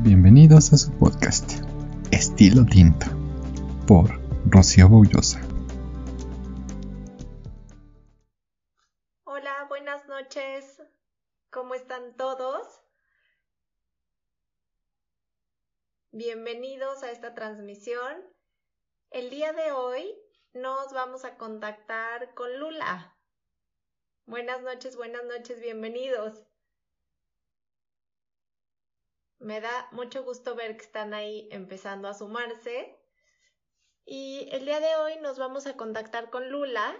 Bienvenidos a su podcast, Estilo Tinto, por Rocío Boullosa. Hola, buenas noches. ¿Cómo están todos? Bienvenidos a esta transmisión. El día de hoy nos vamos a contactar con Lula. Buenas noches, buenas noches, bienvenidos. Me da mucho gusto ver que están ahí empezando a sumarse. Y el día de hoy nos vamos a contactar con Lula,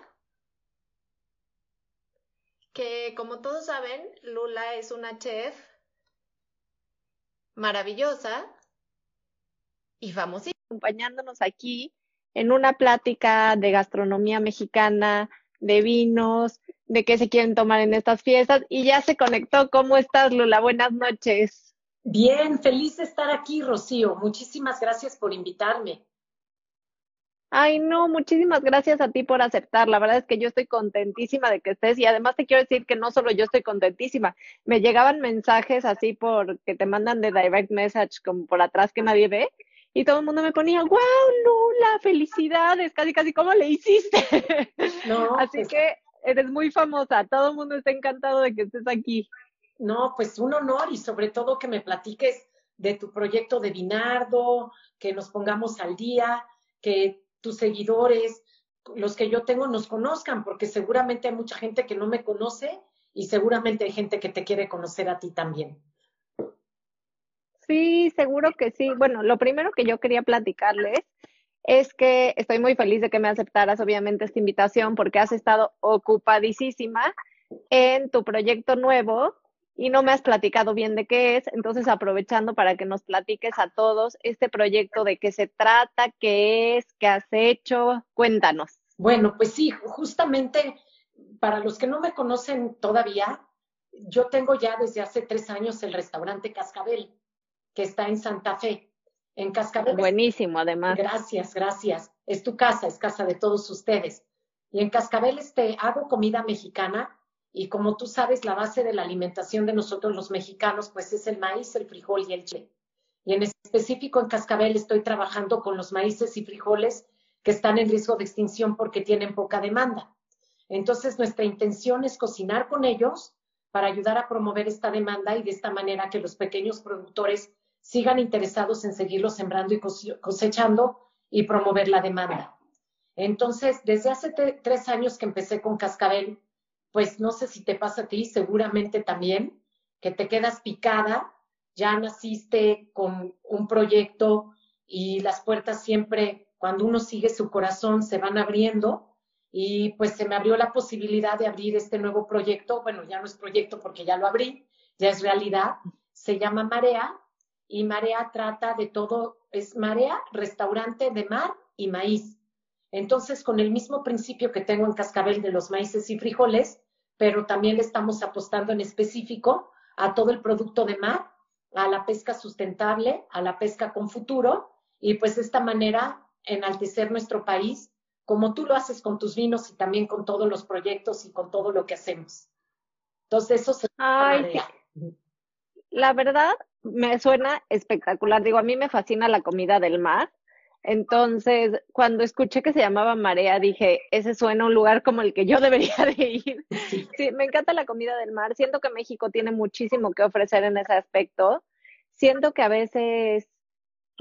que como todos saben, Lula es una chef maravillosa y famosísima, acompañándonos aquí en una plática de gastronomía mexicana, de vinos, de qué se quieren tomar en estas fiestas y ya se conectó. ¿Cómo estás, Lula? Buenas noches. Bien, feliz de estar aquí, Rocío. Muchísimas gracias por invitarme. Ay, no, muchísimas gracias a ti por aceptar. La verdad es que yo estoy contentísima de que estés y además te quiero decir que no solo yo estoy contentísima, me llegaban mensajes así por que te mandan de direct message como por atrás que nadie ve y todo el mundo me ponía, wow, Lula, felicidades, casi, casi, ¿cómo le hiciste? No, Así pues que eres muy famosa, todo el mundo está encantado de que estés aquí. No, pues un honor y sobre todo que me platiques de tu proyecto de Binardo, que nos pongamos al día, que tus seguidores, los que yo tengo, nos conozcan, porque seguramente hay mucha gente que no me conoce y seguramente hay gente que te quiere conocer a ti también. Sí, seguro que sí. Bueno, lo primero que yo quería platicarles es que estoy muy feliz de que me aceptaras, obviamente, esta invitación porque has estado ocupadísima en tu proyecto nuevo y no me has platicado bien de qué es. Entonces, aprovechando para que nos platiques a todos este proyecto, de qué se trata, qué es, qué has hecho, cuéntanos. Bueno, pues sí, justamente para los que no me conocen todavía, yo tengo ya desde hace tres años el restaurante Cascabel que está en Santa Fe, en Cascabel. Buenísimo, además. Gracias, gracias. Es tu casa, es casa de todos ustedes. Y en Cascabel este, hago comida mexicana y como tú sabes, la base de la alimentación de nosotros los mexicanos, pues es el maíz, el frijol y el chile. Y en específico en Cascabel estoy trabajando con los maíces y frijoles que están en riesgo de extinción porque tienen poca demanda. Entonces, nuestra intención es cocinar con ellos para ayudar a promover esta demanda y de esta manera que los pequeños productores sigan interesados en seguirlo sembrando y cosechando y promover la demanda. Entonces, desde hace tres años que empecé con Cascabel, pues no sé si te pasa a ti, seguramente también, que te quedas picada, ya naciste con un proyecto y las puertas siempre, cuando uno sigue su corazón, se van abriendo y pues se me abrió la posibilidad de abrir este nuevo proyecto, bueno, ya no es proyecto porque ya lo abrí, ya es realidad, se llama Marea y Marea trata de todo, es Marea, restaurante de mar y maíz. Entonces, con el mismo principio que tengo en Cascabel de los maíces y frijoles, pero también le estamos apostando en específico a todo el producto de mar, a la pesca sustentable, a la pesca con futuro, y pues de esta manera enaltecer nuestro país, como tú lo haces con tus vinos y también con todos los proyectos y con todo lo que hacemos. Entonces, eso se... Ay, la verdad, me suena espectacular. Digo, a mí me fascina la comida del mar. Entonces, cuando escuché que se llamaba Marea, dije, ese suena un lugar como el que yo debería de ir. Sí, me encanta la comida del mar. Siento que México tiene muchísimo que ofrecer en ese aspecto. Siento que a veces,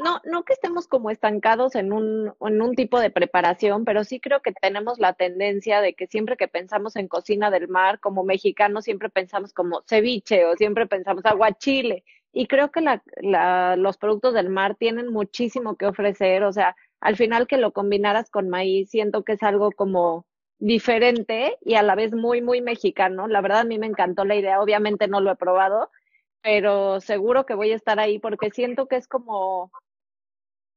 no, no que estemos como estancados en un, en un tipo de preparación, pero sí creo que tenemos la tendencia de que siempre que pensamos en cocina del mar, como mexicanos, siempre pensamos como ceviche o siempre pensamos aguachile y creo que la, los productos del mar tienen muchísimo que ofrecer, o sea, al final que lo combinaras con maíz, siento que es algo como diferente y a la vez muy, muy mexicano. La verdad a mí me encantó la idea, obviamente no lo he probado, pero seguro que voy a estar ahí porque siento que es como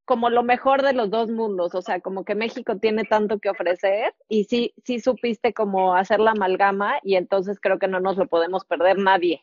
como lo mejor de los dos mundos, o sea, como que México tiene tanto que ofrecer y sí, sí supiste como hacer la amalgama y entonces creo que no nos lo podemos perder nadie.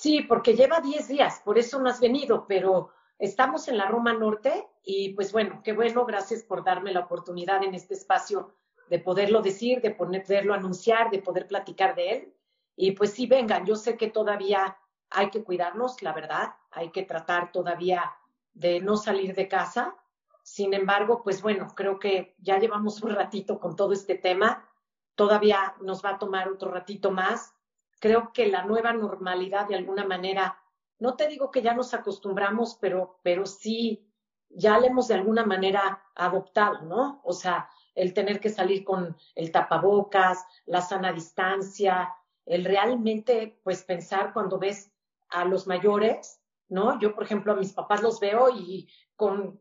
Sí, porque lleva 10 días, por eso no has venido, pero estamos en la Roma Norte y pues bueno, qué bueno, gracias por darme la oportunidad en este espacio de poderlo decir, de poderlo anunciar, de poder platicar de él. Y pues sí, vengan, yo sé que todavía hay que cuidarnos, la verdad, hay que tratar todavía de no salir de casa. Sin embargo, pues bueno, creo que ya llevamos un ratito con todo este tema, todavía nos va a tomar otro ratito más. Creo que la nueva normalidad de alguna manera, no te digo que ya nos acostumbramos, pero, pero sí ya le hemos de alguna manera adoptado, ¿no? O sea, el tener que salir con el tapabocas, la sana distancia, el realmente, pues pensar cuando ves a los mayores, ¿no? Yo, por ejemplo, a mis papás los veo y con,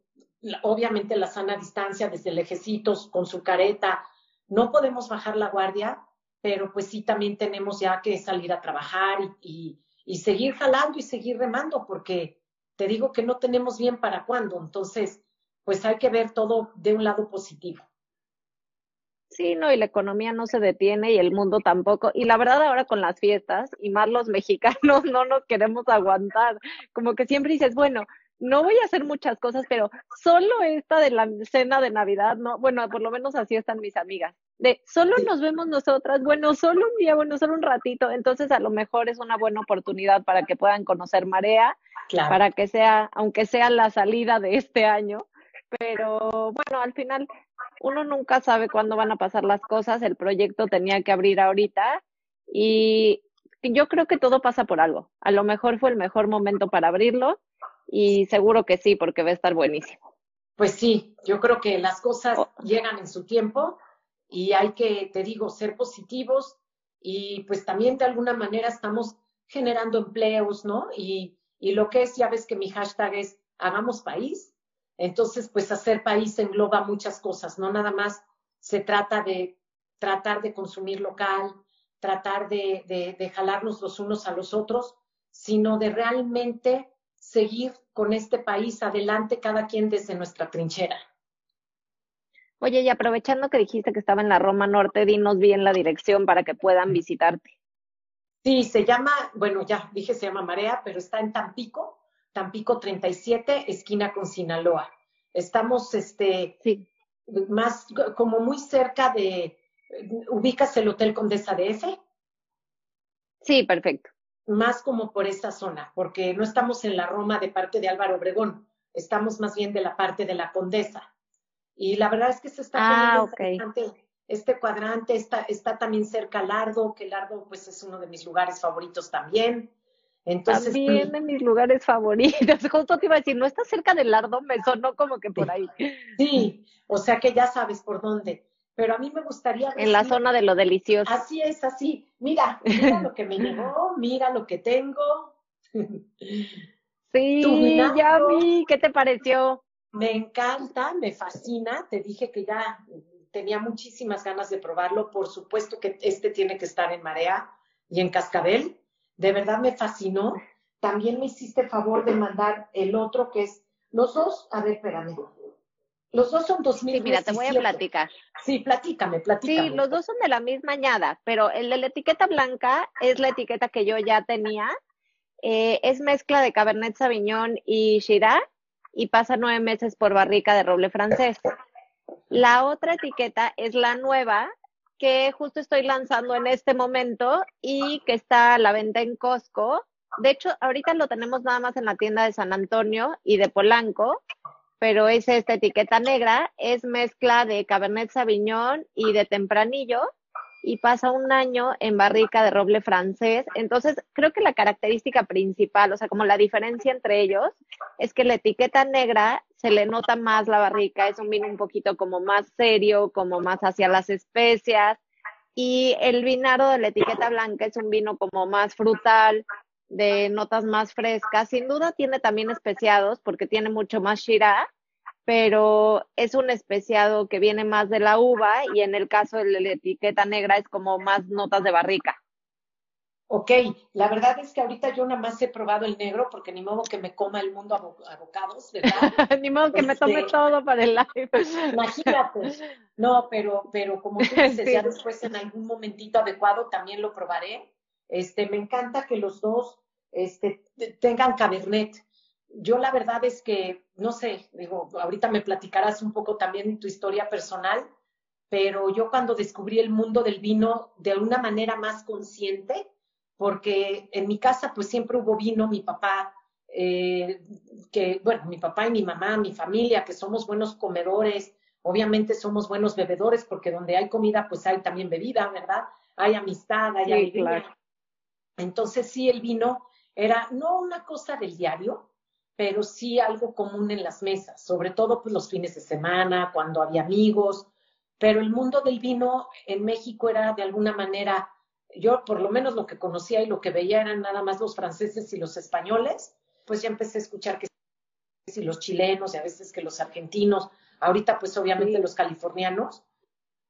obviamente, la sana distancia desde lejecitos, con su careta, no podemos bajar la guardia, pero pues sí también tenemos ya que salir a trabajar y, y seguir jalando y seguir remando, porque te digo que no tenemos bien para cuándo. Entonces, pues hay que ver todo de un lado positivo. Sí, no, y la economía no se detiene y el mundo tampoco. Y la verdad ahora con las fiestas, y más los mexicanos, no nos queremos aguantar. Como que siempre dices, bueno, no voy a hacer muchas cosas, pero solo esta de la cena de Navidad, no, bueno, por lo menos así están mis amigas. De solo nos vemos nosotras, bueno, solo un día, bueno, solo un ratito. Entonces a lo mejor es una buena oportunidad para que puedan conocer Marea, para que sea, aunque sea la salida de este año. Pero bueno, al final uno nunca sabe cuándo van a pasar las cosas, el proyecto tenía que abrir ahorita y yo creo que todo pasa por algo. A lo mejor fue el mejor momento para abrirlo y seguro que sí, porque va a estar buenísimo. Pues sí, yo creo que las cosas oh. llegan en su tiempo y hay que, te digo, ser positivos y pues también de alguna manera estamos generando empleos, ¿no? Y, y lo que es, ya ves que mi hashtag es hagamos país entonces, pues hacer país engloba muchas cosas, no nada más se trata de tratar de consumir local, tratar de, de, jalarnos los unos a los otros, sino de realmente seguir con este país adelante, cada quien desde nuestra trinchera. Oye, y aprovechando que dijiste que estaba en la Roma Norte, dinos bien la dirección para que puedan visitarte. Sí, se llama, bueno, ya dije se llama Marea, pero está en Tampico, Tampico 37, esquina con Sinaloa. Estamos, este, más como muy cerca de, ¿ubicas el Hotel Condesa de F? Sí, perfecto. Más como por esta zona, porque no estamos en la Roma de parte de Álvaro Obregón, estamos más bien de la parte de la Condesa. Y la verdad es que se está ah, Este cuadrante está, está también cerca Lardo, que Lardo pues es uno de mis lugares favoritos también. Entonces, También en mis lugares favoritos. Justo te iba a decir, no está cerca del Lardo, me sonó como que por ahí. Sí, o sea que ya sabes por dónde. Pero a mí me gustaría. En la zona de lo delicioso. Así es, así. Mira, mira lo que me llegó, mira lo que tengo. Sí, ya vi, ¿qué te pareció? Me encanta, me fascina. Te dije que ya tenía muchísimas ganas de probarlo. Por supuesto que este tiene que estar en Marea y en Cascabel de verdad me fascinó. También me hiciste favor de mandar el otro que es, los dos, a ver, espérame. Los dos son 2017. Sí, mira, te voy a platicar. Sí, platícame, platícame. Sí, los dos son de la misma añada, pero el de la etiqueta blanca es la etiqueta que yo ya tenía. Eh, es mezcla de Cabernet Sauvignon y Shiraz y pasa nueve meses por barrica de roble francés. La otra etiqueta es la nueva, que justo estoy lanzando en este momento y que está a la venta en Costco. De hecho, ahorita lo tenemos nada más en la tienda de San Antonio y de Polanco, pero es esta etiqueta negra, es mezcla de Cabernet Sauvignon y de Tempranillo y pasa un año en barrica de roble francés. Entonces, creo que la característica principal, o sea, como la diferencia entre ellos, es que la etiqueta negra se le nota más la barrica, es un vino un poquito como más serio, como más hacia las especias. Y el vinaro de la etiqueta blanca es un vino como más frutal, de notas más frescas. Sin duda tiene también especiados porque tiene mucho más shira, pero es un especiado que viene más de la uva y en el caso de la etiqueta negra es como más notas de barrica. Ok, la verdad es que ahorita yo nada más he probado el negro porque ni modo que me coma el mundo a, bocados, ¿verdad? ni modo que me tome este, todo para el live. Imagínate. No, pero, pero como tú dices, ya después en algún momentito adecuado también lo probaré. Este, me encanta que los dos este, tengan cabernet yo la verdad es que, no sé, digo, ahorita me platicarás un poco también tu historia personal, pero yo cuando descubrí el mundo del vino de una manera más consciente, porque en mi casa pues siempre hubo vino, mi papá, eh, que bueno, mi papá y mi mamá, mi familia, que somos buenos comedores, obviamente somos buenos bebedores, porque donde hay comida pues hay también bebida, ¿verdad? Hay amistad, hay alegría. Entonces sí, el vino era no una cosa del diario, pero sí algo común en las mesas, sobre todo pues los fines de semana, cuando había amigos, pero el mundo del vino en México era de alguna manera yo por lo menos lo que conocía y lo que veía eran nada más los franceses y los españoles, pues ya empecé a escuchar que si los chilenos y a veces que los argentinos, ahorita pues obviamente los californianos,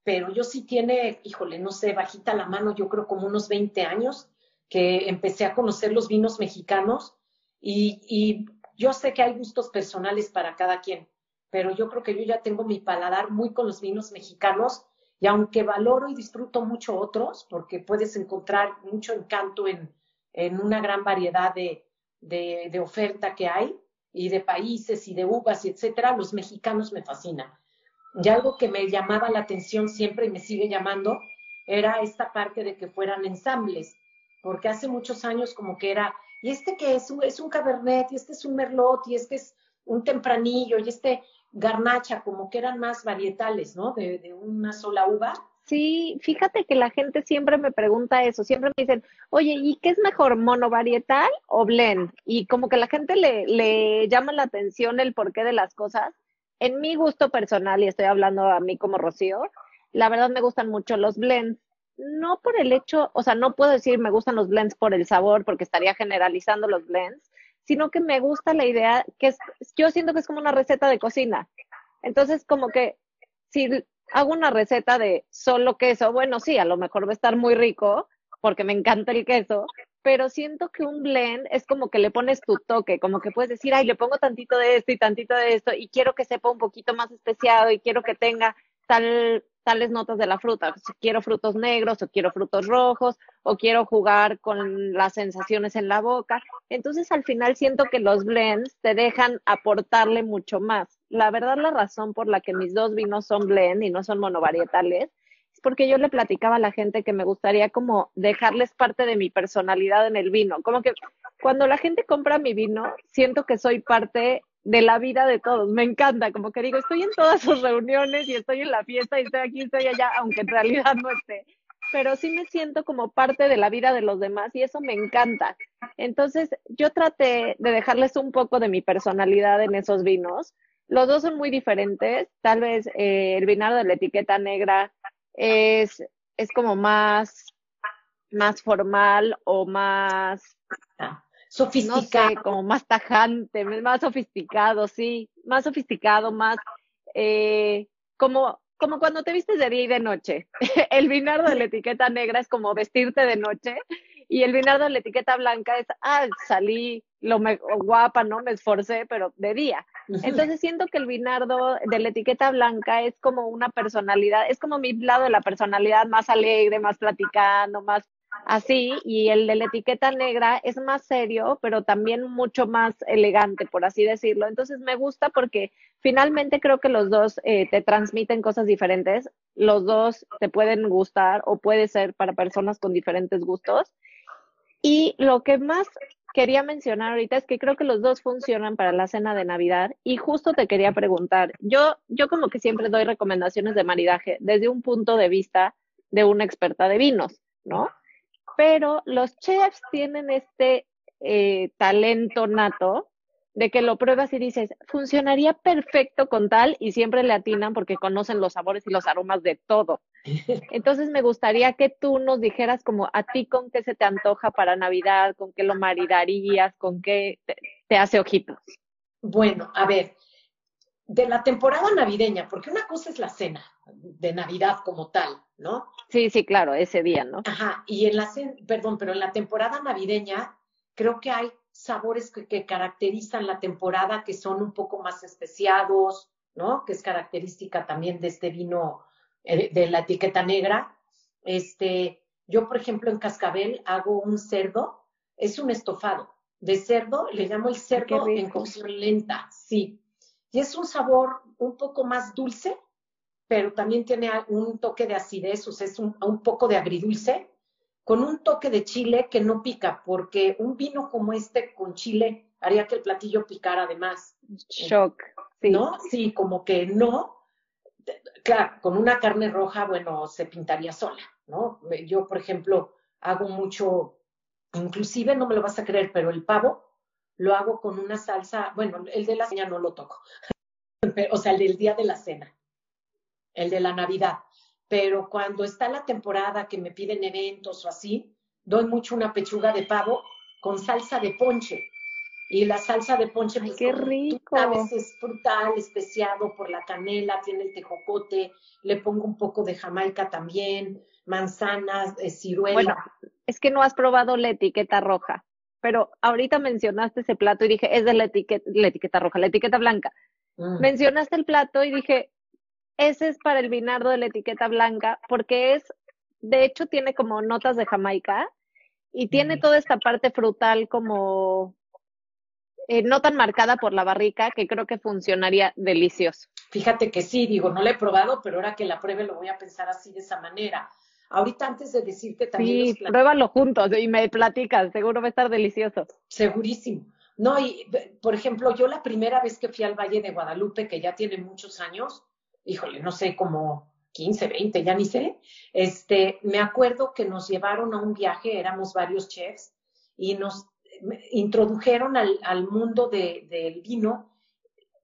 pero yo sí tiene, híjole, no sé, bajita la mano, yo creo como unos 20 años que empecé a conocer los vinos mexicanos y, y yo sé que hay gustos personales para cada quien, pero yo creo que yo ya tengo mi paladar muy con los vinos mexicanos y aunque valoro y disfruto mucho otros, porque puedes encontrar mucho encanto en, en una gran variedad de, de, oferta que hay, y de países y de uvas, y etcétera, los mexicanos me fascinan. Y algo que me llamaba la atención siempre y me sigue llamando era esta parte de que fueran ensambles, porque hace muchos años como que era, y este que es un, es un cabernet, y este es un merlot, y este es un tempranillo, y este, garnacha, como que eran más varietales, ¿no? De, una sola uva. Sí, fíjate que la gente siempre me pregunta eso, siempre me dicen, oye, ¿y qué es mejor, monovarietal o blend? Y como que la gente le, le llama la atención el porqué de las cosas. En mi gusto personal, y estoy hablando a mí como Rocío, la verdad me gustan mucho los blends. No por el hecho, o sea, no puedo decir me gustan los blends por el sabor, porque estaría generalizando los blends, sino que me gusta la idea que es, yo siento que es como una receta de cocina. Entonces, como que si hago una receta de solo queso, bueno, sí, a lo mejor va a estar muy rico porque me encanta el queso, pero siento que un blend es como que le pones tu toque, como que puedes decir, ay, le pongo tantito de esto y tantito de esto y quiero que sepa un poquito más especiado y quiero que tenga tal tales notas de la fruta. Si quiero frutos negros o quiero frutos rojos o quiero jugar con las sensaciones en la boca. Entonces al final siento que los blends te dejan aportarle mucho más. La verdad la razón por la que mis dos vinos son blend y no son monovarietales es porque yo le platicaba a la gente que me gustaría como dejarles parte de mi personalidad en el vino. Como que cuando la gente compra mi vino, siento que soy parte de la vida de todos. Me encanta, como que digo, estoy en todas sus reuniones y estoy en la fiesta y estoy aquí, estoy allá, aunque en realidad no esté. Pero sí me siento como parte de la vida de los demás y eso me encanta. Entonces, yo traté de dejarles un poco de mi personalidad en esos vinos. Los dos son muy diferentes. Tal vez eh, el vinado de la etiqueta negra es, es como más, más formal o más sofisticado. como más tajante, más sofisticado, sí, más sofisticado, más eh, como, como cuando te vistes de día y de noche. el vinardo de la etiqueta negra es como vestirte de noche y el vinardo de la etiqueta blanca es, ah, salí lo me, guapa, ¿no? Me esforcé, pero de día. Entonces siento que el vinardo de la etiqueta blanca es como una personalidad, es como mi lado de la personalidad más alegre, más platicando, más así, y el de la etiqueta negra es más serio, pero también mucho más elegante, por así decirlo. Entonces me gusta porque finalmente creo que los dos eh, te transmiten cosas diferentes, los dos te pueden gustar o puede ser para personas con diferentes gustos. Y lo que más quería mencionar ahorita es que creo que los dos funcionan para la cena de Navidad y justo te quería preguntar, yo, yo como que siempre doy recomendaciones de maridaje desde un punto de vista de una experta de vinos, ¿no? Pero los chefs tienen este eh, talento nato de que lo pruebas y dices, funcionaría perfecto con tal y siempre le atinan porque conocen los sabores y los aromas de todo. Entonces me gustaría que tú nos dijeras como a ti con qué se te antoja para Navidad, con qué lo maridarías, con qué te hace ojitos. Bueno, a ver, de la temporada navideña, porque una cosa es la cena de Navidad como tal, ¿no? Sí, sí, claro, ese día, ¿no? Ajá, y en la, perdón, pero en la temporada navideña creo que hay sabores que, caracterizan la temporada que son un poco más especiados, ¿no? Que es característica también de este vino eh, de la etiqueta negra. Este, yo, por ejemplo, en Cascabel hago un cerdo, es un estofado de cerdo, le llamo el cerdo en cocción lenta, sí y es un sabor un poco más dulce, pero también tiene un toque de acidez, o sea, es un, poco de agridulce, con un toque de chile que no pica, porque un vino como este con chile haría que el platillo picara además. Shock, sí. ¿No? Sí, como que no. Claro, con una carne roja, bueno, se pintaría sola, ¿no? Yo, por ejemplo, hago mucho, inclusive no me lo vas a creer, pero el pavo lo hago con una salsa, bueno, el de la cena no lo toco, o sea, el del día de la cena, el de la Navidad pero cuando está la temporada que me piden eventos o así, doy mucho una pechuga de pavo con salsa de ponche. Y la salsa de ponche, pues, qué rico. A veces es frutal, especiado por la canela, tiene el tejocote, le pongo un poco de jamaica también, manzanas, eh, ciruela. Bueno, es que no has probado la etiqueta roja, pero ahorita mencionaste ese plato y dije, es de la etiqueta, la etiqueta roja, la etiqueta blanca. Mm. Mencionaste el plato y dije, ese es para el vinardo de la etiqueta blanca, porque es, de hecho, tiene como notas de Jamaica y tiene toda esta parte frutal como eh, no tan marcada por la barrica, que creo que funcionaría delicioso. Fíjate que sí, digo, no lo he probado, pero ahora que la pruebe lo voy a pensar así de esa manera. Ahorita antes de decirte también. Sí, pruébalo juntos y me platicas, seguro va a estar delicioso. Segurísimo. No, y por ejemplo, yo la primera vez que fui al Valle de Guadalupe, que ya tiene muchos años, híjole, no sé, como 15, 20, ya ni sé, este, me acuerdo que nos llevaron a un viaje, éramos varios chefs, y nos introdujeron al, al mundo de, del vino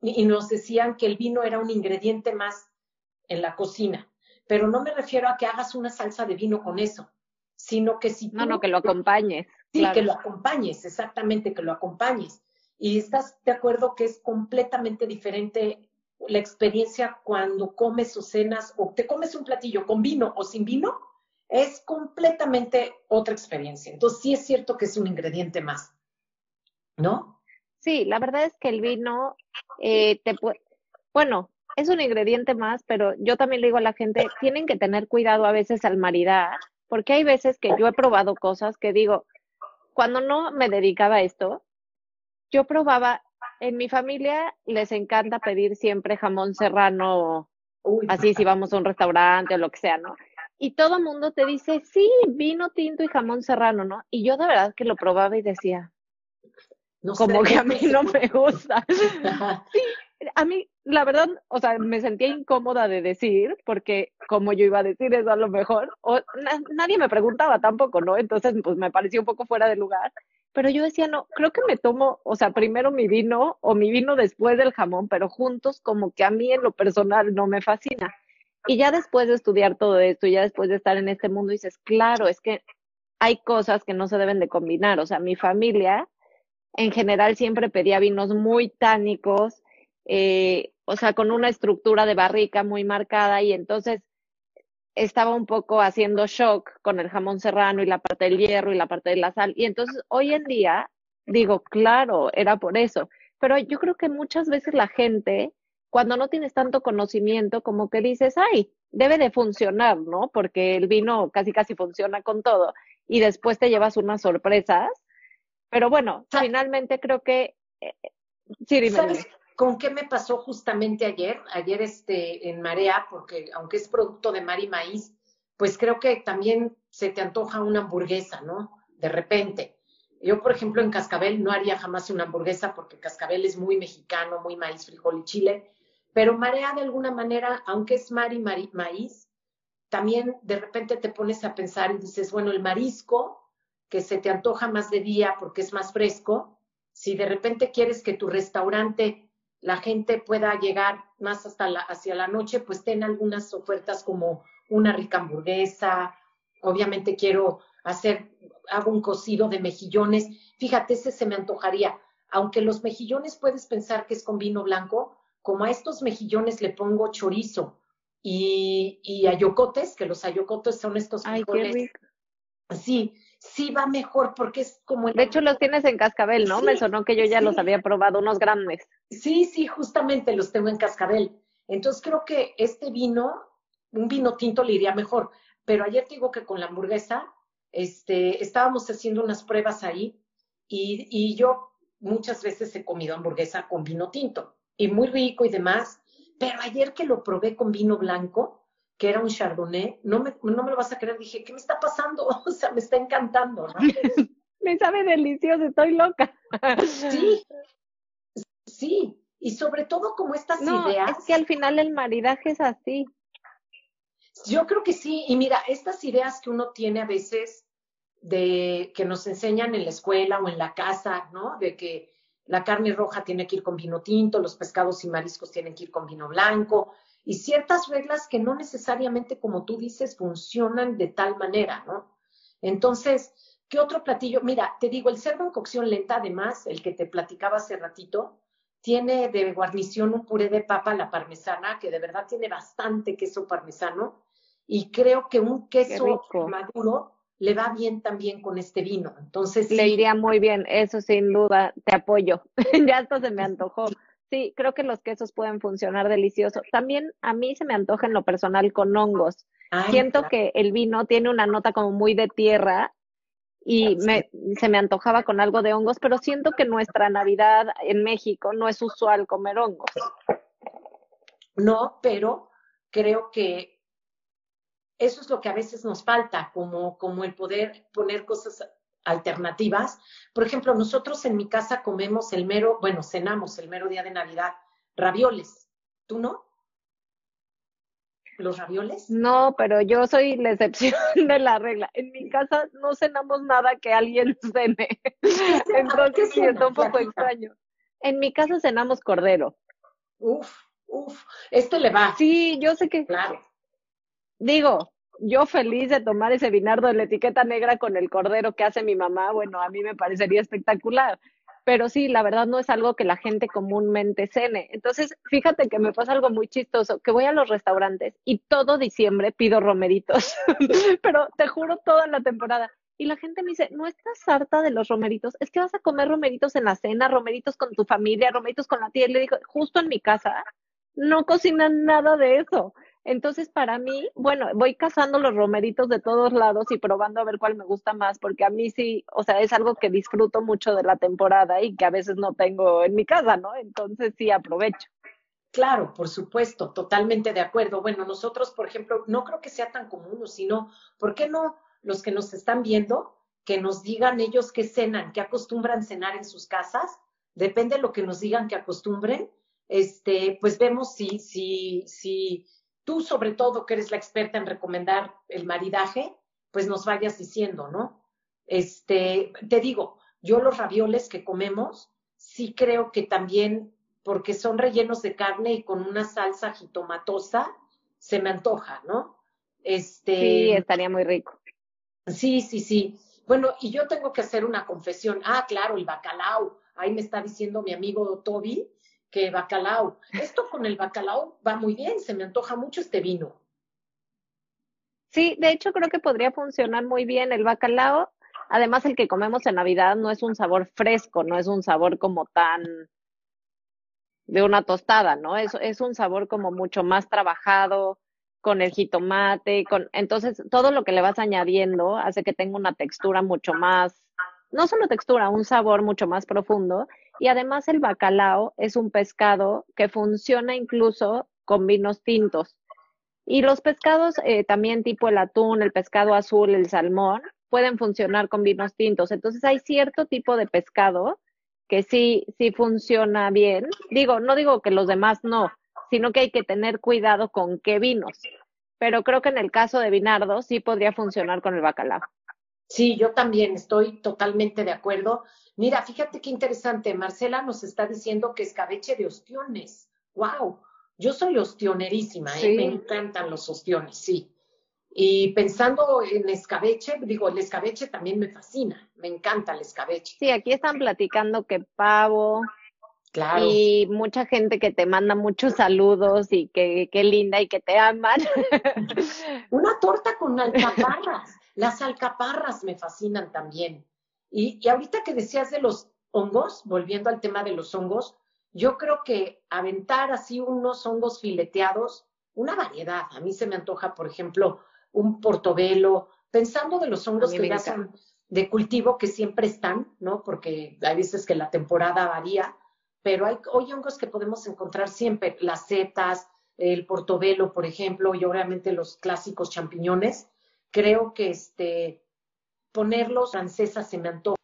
y, nos decían que el vino era un ingrediente más en la cocina. Pero no me refiero a que hagas una salsa de vino con eso, sino que si... no, no, que lo acompañes. Sí, que lo acompañes, exactamente, que lo acompañes. Y estás de acuerdo que es completamente diferente la experiencia cuando comes o cenas o te comes un platillo con vino o sin vino, es completamente otra experiencia. Entonces sí es cierto que es un ingrediente más, ¿no? Sí, la verdad es que el vino eh, te puede, bueno, es un ingrediente más, pero yo también le digo a la gente, tienen que tener cuidado a veces al maridar, porque hay veces que yo he probado cosas que digo, cuando no me dedicaba a esto, yo probaba en mi familia les encanta pedir siempre jamón serrano, así si vamos a un restaurante o lo que sea, ¿no? Y todo el mundo te dice, sí, vino tinto y jamón serrano, ¿no? Y yo de verdad que lo probaba y decía, no como que a mí no me gusta. sí, a mí, la verdad, o sea, me sentía incómoda de decir, porque como yo iba a decir eso a lo mejor, o nadie me preguntaba tampoco, ¿no? Entonces, pues me pareció un poco fuera de lugar pero yo decía, no, creo que me tomo, o sea, primero mi vino o mi vino después del jamón, pero juntos como que a mí en lo personal no me fascina. Y ya después de estudiar todo esto, ya después de estar en este mundo, dices, claro, es que hay cosas que no se deben de combinar. O sea, mi familia en general siempre pedía vinos muy tánicos, eh, o sea, con una estructura de barrica muy marcada y entonces estaba un poco haciendo shock con el jamón serrano y la parte del hierro y la parte de la sal. Y entonces hoy en día digo, claro, era por eso. Pero yo creo que muchas veces la gente, cuando no tienes tanto conocimiento, como que dices, ay, debe de funcionar, ¿no? Porque el vino casi casi funciona con todo y después te llevas unas sorpresas. Pero bueno, finalmente creo que... Eh, sí, dime. ¿Con qué me pasó justamente ayer? Ayer este, en Marea, porque aunque es producto de mar y maíz, pues creo que también se te antoja una hamburguesa, ¿no? De repente. Yo, por ejemplo, en Cascabel no haría jamás una hamburguesa porque Cascabel es muy mexicano, muy maíz, frijol y chile. Pero Marea, de alguna manera, aunque es mar y maíz, también de repente te pones a pensar y dices, bueno, el marisco, que se te antoja más de día porque es más fresco, si de repente quieres que tu restaurante la gente pueda llegar más hasta la, hacia la noche, pues ten algunas ofertas como una rica hamburguesa. Obviamente quiero hacer, hago un cocido de mejillones. Fíjate, ese se me antojaría. Aunque los mejillones puedes pensar que es con vino blanco, como a estos mejillones le pongo chorizo y, y ayocotes, que los ayocotes son estos frijoles. Sí, sí va mejor porque es como... De hecho, los tienes en cascabel, ¿no? Me sonó que yo ya los había probado, unos grandes. Sí, sí, justamente los tengo en cascabel. Entonces creo que este vino, un vino tinto le iría mejor. Pero ayer te digo que con la hamburguesa, este, estábamos haciendo unas pruebas ahí y, y yo muchas veces he comido hamburguesa con vino tinto y muy rico y demás. Pero ayer que lo probé con vino blanco, que era un chardonnay, no me, no me lo vas a creer, dije, ¿qué me está pasando? O sea, me está encantando, ¿no? me sabe delicioso, estoy loca. sí, sí, y sobre todo como estas no, ideas. Es que al final el maridaje es así. Yo creo que sí, y mira, estas ideas que uno tiene a veces de que nos enseñan en la escuela o en la casa, ¿no? De que la carne roja tiene que ir con vino tinto, los pescados y mariscos tienen que ir con vino blanco, y ciertas reglas que no necesariamente, como tú dices, funcionan de tal manera, ¿no? Entonces, ¿qué otro platillo? Mira, te digo, el cerdo en cocción lenta, además, el que te platicaba hace ratito, tiene de guarnición un puré de papa la parmesana, que de verdad tiene bastante queso parmesano, y creo que un queso maduro le va bien también con este vino. Entonces, le iría muy bien, eso sin duda, te apoyo. ya esto se me antojó. Sí, creo que los quesos pueden funcionar delicioso. También a mí se me antoja en lo personal con hongos. Siento que el vino tiene una nota como muy de tierra y me, se me antojaba con algo de hongos, pero siento que nuestra Navidad en México no es usual comer hongos. No, pero creo que eso es lo que a veces nos falta, como, como el poder poner cosas alternativas. Por ejemplo, nosotros en mi casa comemos el mero, bueno, cenamos el mero día de Navidad, ravioles. ¿Tú no? ¿Los ravioles? No, pero yo soy la excepción de la regla. En mi casa no cenamos nada que alguien cene. Entonces sí, está un poco extraño. En mi casa cenamos cordero. Uf, uf. Este le va. Sí, yo sé que. Claro. Digo, yo feliz de tomar ese vinardo de la etiqueta negra con el cordero que hace mi mamá, bueno, a mí me parecería espectacular. Pero sí, la verdad no es algo que la gente comúnmente cene. Entonces, fíjate que me pasa algo muy chistoso, que voy a los restaurantes y todo diciembre pido romeritos, pero te juro toda la temporada. Y la gente me dice, no estás harta de los romeritos, es que vas a comer romeritos en la cena, romeritos con tu familia, romeritos con la tía. Y le digo, justo en mi casa no cocinan nada de eso. Entonces, para mí, bueno, voy cazando los romeritos de todos lados y probando a ver cuál me gusta más, porque a mí sí, o sea, es algo que disfruto mucho de la temporada y que a veces no tengo en mi casa, ¿no? Entonces sí aprovecho. Claro, por supuesto, totalmente de acuerdo. Bueno, nosotros, por ejemplo, no creo que sea tan común, sino, ¿por qué no los que nos están viendo, que nos digan ellos qué cenan, qué acostumbran cenar en sus casas? Depende de lo que nos digan que acostumbren, este, pues vemos si, si, si tú sobre todo que eres la experta en recomendar el maridaje, pues nos vayas diciendo, ¿no? Este, te digo, yo los ravioles que comemos, sí creo que también, porque son rellenos de carne y con una salsa jitomatosa, se me antoja, ¿no? Este, sí, estaría muy rico. Sí, sí, sí. Bueno, y yo tengo que hacer una confesión. Ah, claro, el bacalao. Ahí me está diciendo mi amigo Toby que bacalao. Esto con el bacalao va muy bien, se me antoja mucho este vino. Sí, de hecho creo que podría funcionar muy bien el bacalao. Además, el que comemos en Navidad no es un sabor fresco, no es un sabor como tan de una tostada, ¿no? Es, es un sabor como mucho más trabajado con el jitomate, con entonces todo lo que le vas añadiendo hace que tenga una textura mucho más no solo textura, un sabor mucho más profundo. Y además el bacalao es un pescado que funciona incluso con vinos tintos. Y los pescados eh, también tipo el atún, el pescado azul, el salmón, pueden funcionar con vinos tintos. Entonces hay cierto tipo de pescado que sí, sí funciona bien. Digo, no digo que los demás no, sino que hay que tener cuidado con qué vinos. Pero creo que en el caso de Vinardo sí podría funcionar con el bacalao. Sí, yo también estoy totalmente de acuerdo. Mira, fíjate qué interesante. Marcela nos está diciendo que escabeche de ostiones. ¡Wow! Yo soy ostionerísima, ¿eh? me encantan los ostiones, sí. Y pensando en escabeche, digo, el escabeche también me fascina, me encanta el escabeche. Sí, aquí están platicando que pavo. Claro. Y mucha gente que te manda muchos saludos y que qué linda y que te aman. Una torta con alcaparras. Las alcaparras me fascinan también. Y, y ahorita que decías de los hongos, volviendo al tema de los hongos, yo creo que aventar así unos hongos fileteados, una variedad. A mí se me antoja, por ejemplo, un portobelo, pensando de los hongos que ya son de cultivo, que siempre están, ¿no? Porque hay veces que la temporada varía, pero hay, hay hongos que podemos encontrar siempre, las setas, el portobelo, por ejemplo, y obviamente los clásicos champiñones. Creo que este, ponerlos francesas se me antojan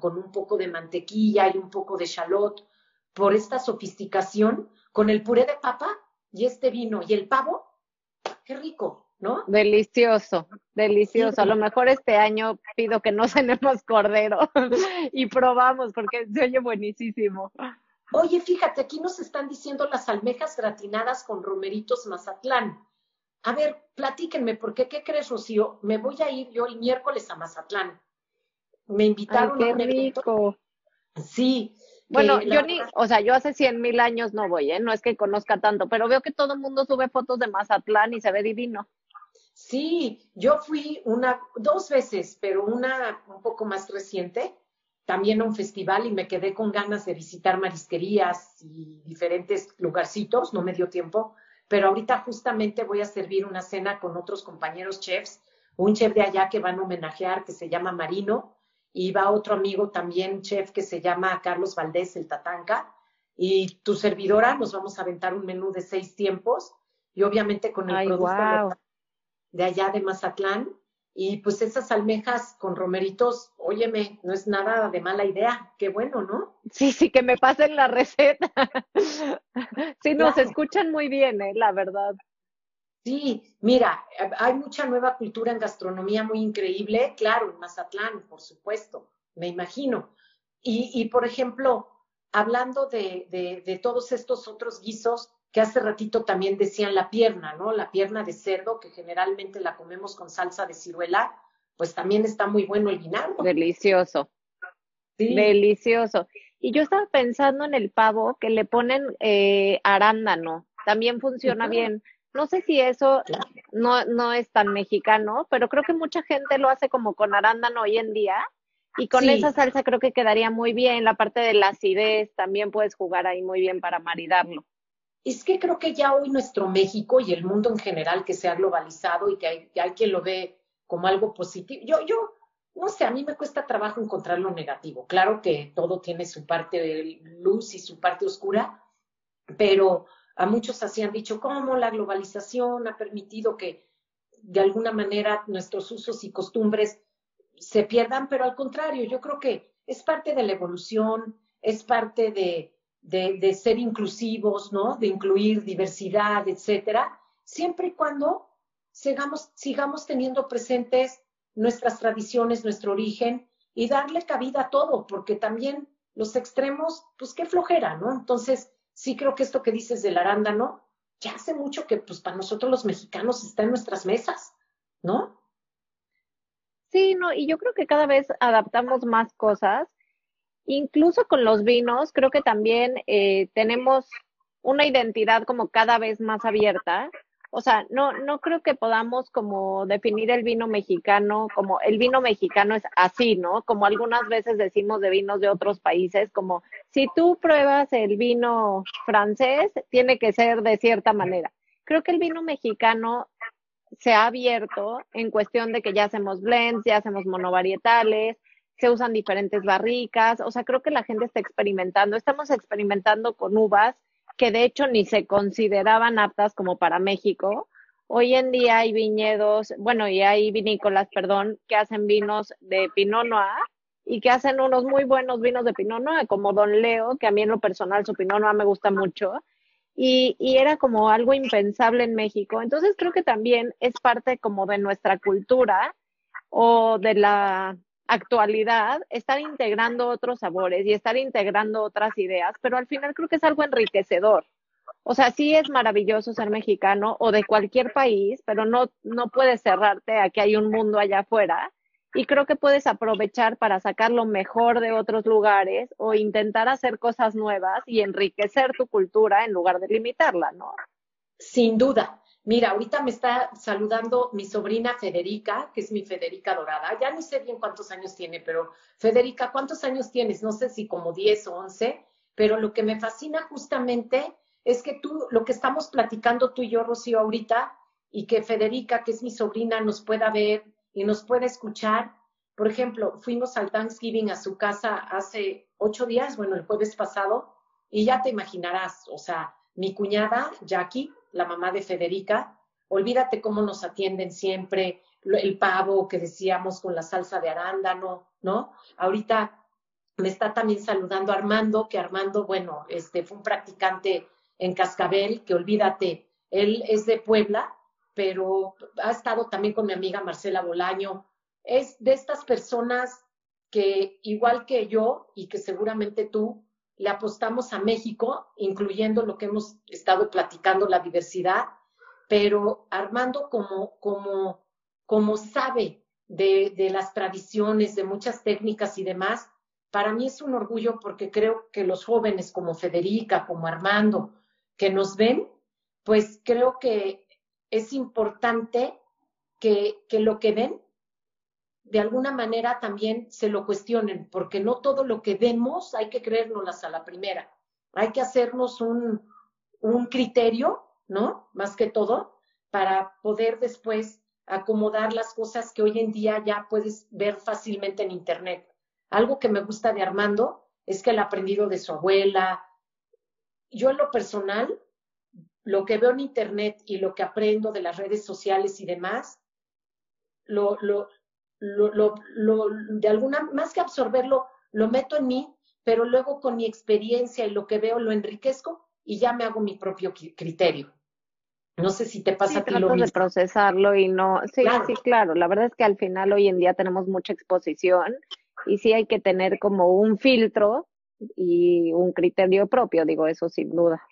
con un poco de mantequilla y un poco de shallot por esta sofisticación, con el puré de papa y este vino y el pavo, qué rico, ¿no? Delicioso, delicioso. A lo mejor este año pido que no cenemos cordero y probamos porque se oye buenísimo. Oye, fíjate, aquí nos están diciendo las almejas gratinadas con romeritos Mazatlán. A ver, platíquenme, ¿por qué? ¿Qué crees, Rocío? Me voy a ir yo el miércoles a Mazatlán. Me invitaron a un rico. Sí. Bueno, yo ni, o sea, yo hace cien mil años no voy, ¿eh? No es que conozca tanto, pero veo que todo el mundo sube fotos de Mazatlán y se ve divino. Sí, yo fui una, dos veces, pero una un poco más reciente también a un festival y me quedé con ganas de visitar marisquerías y diferentes lugarcitos, no me dio tiempo, pero ahorita justamente voy a servir una cena con otros compañeros chefs, un chef de allá que van a homenajear que se llama Marino y va otro amigo también chef que se llama Carlos Valdés, el Tatanca, y tu servidora nos vamos a aventar un menú de seis tiempos y obviamente con el producto de allá de Mazatlán y pues esas almejas con romeritos, óyeme, no es nada de mala idea. Qué bueno, ¿no? Sí, sí, que me pasen la receta. sí, nos escuchan muy bien, ¿eh? la verdad. Sí, mira, hay mucha nueva cultura en gastronomía muy increíble, claro, en Mazatlán, por supuesto, me imagino. Y, y por ejemplo, hablando de, de, de todos estos otros guisos, que hace ratito también decían la pierna, ¿no? La pierna de cerdo, que generalmente la comemos con salsa de ciruela, pues también está muy bueno el vinagre. Delicioso. Delicioso. Y yo estaba pensando en el pavo que le ponen eh, arándano, también funciona bien. No sé si eso no, no es tan mexicano, pero creo que mucha gente lo hace como con arándano hoy en día. Y con esa salsa creo que quedaría muy bien. La parte de la acidez también puedes jugar ahí muy bien para maridarlo es que creo que ya hoy nuestro México y el mundo en general que se ha globalizado y que hay, que quien lo ve como algo positivo. Yo, yo, no sé, a mí me cuesta trabajo encontrar lo negativo. Claro que todo tiene su parte de luz y su parte oscura, pero a muchos así han dicho cómo la globalización ha permitido que de alguna manera nuestros usos y costumbres se pierdan, pero al contrario, yo creo que es parte de la evolución, es parte de, de, ser inclusivos, ¿no? De incluir diversidad, etcétera, siempre y cuando sigamos, sigamos teniendo presentes nuestras tradiciones, nuestro origen y darle cabida a todo, porque también los extremos, pues qué flojera, ¿no? Entonces, sí creo que esto que dices del arándano, ya hace mucho que pues para nosotros los mexicanos está en nuestras mesas, ¿no? Sí, no, y yo creo que cada vez adaptamos más cosas Incluso con los vinos, creo que también eh, tenemos una identidad como cada vez más abierta. O sea, no, no creo que podamos como definir el vino mexicano como el vino mexicano es así, ¿no? Como algunas veces decimos de vinos de otros países, como si tú pruebas el vino francés, tiene que ser de cierta manera. Creo que el vino mexicano se ha abierto en cuestión de que ya hacemos blends, ya hacemos monovarietales, se usan diferentes barricas, o sea, creo que la gente está experimentando, estamos experimentando con uvas que de hecho ni se consideraban aptas como para México. Hoy en día hay viñedos, bueno, y hay vinícolas, perdón, que hacen vinos de Pinot Noir y que hacen unos muy buenos vinos de Pinot Noir, como Don Leo, que a mí en lo personal su Pinot Noir me gusta mucho. Y, y era como algo impensable en México. Entonces creo que también es parte como de nuestra cultura o de la actualidad estar integrando otros sabores y estar integrando otras ideas, pero al final creo que es algo enriquecedor. O sea, sí es maravilloso ser mexicano o de cualquier país, pero no, no puedes cerrarte a que hay un mundo allá afuera. Y creo que puedes aprovechar para sacar lo mejor de otros lugares o intentar hacer cosas nuevas y enriquecer tu cultura en lugar de limitarla, ¿no? Sin duda. Mira, ahorita me está saludando mi sobrina Federica, que es mi Federica Dorada. Ya no sé bien cuántos años tiene, pero Federica, ¿cuántos años tienes? No sé si como 10 o 11, pero lo que me fascina justamente es que tú, lo que estamos platicando tú y yo, Rocío, ahorita, y que Federica, que es mi sobrina, nos pueda ver y nos pueda escuchar. Por ejemplo, fuimos al Thanksgiving a su casa hace ocho días, bueno, el jueves pasado, y ya te imaginarás, o sea, mi cuñada, Jackie, la mamá de Federica, olvídate cómo nos atienden siempre, el pavo que decíamos con la salsa de arándano, ¿no? Ahorita me está también saludando Armando, que Armando, bueno, este fue un practicante en Cascabel, que olvídate, él es de Puebla, pero ha estado también con mi amiga Marcela Bolaño. Es de estas personas que, igual que yo y que seguramente tú, le apostamos a México, incluyendo lo que hemos estado platicando, la diversidad, pero Armando como, como, como sabe de, las tradiciones, de muchas técnicas y demás, para mí es un orgullo porque creo que los jóvenes como Federica, como Armando, que nos ven, pues creo que es importante que, que lo que ven de alguna manera también se lo cuestionen, porque no todo lo que vemos hay que creérnoslas a la primera. Hay que hacernos un, un criterio, ¿no? Más que todo, para poder después acomodar las cosas que hoy en día ya puedes ver fácilmente en Internet. Algo que me gusta de Armando es que ha aprendido de su abuela. Yo en lo personal, lo que veo en Internet y lo que aprendo de las redes sociales y demás, lo, lo, lo, lo, lo, de alguna, más que absorberlo, lo meto en mí, pero luego con mi experiencia y lo que veo lo enriquezco y ya me hago mi propio criterio. No sé si te pasa a ti lo mismo. de procesarlo y no, sí, sí, claro. La verdad es que al final hoy en día tenemos mucha exposición y sí hay que tener como un filtro y un criterio propio, digo eso sin duda.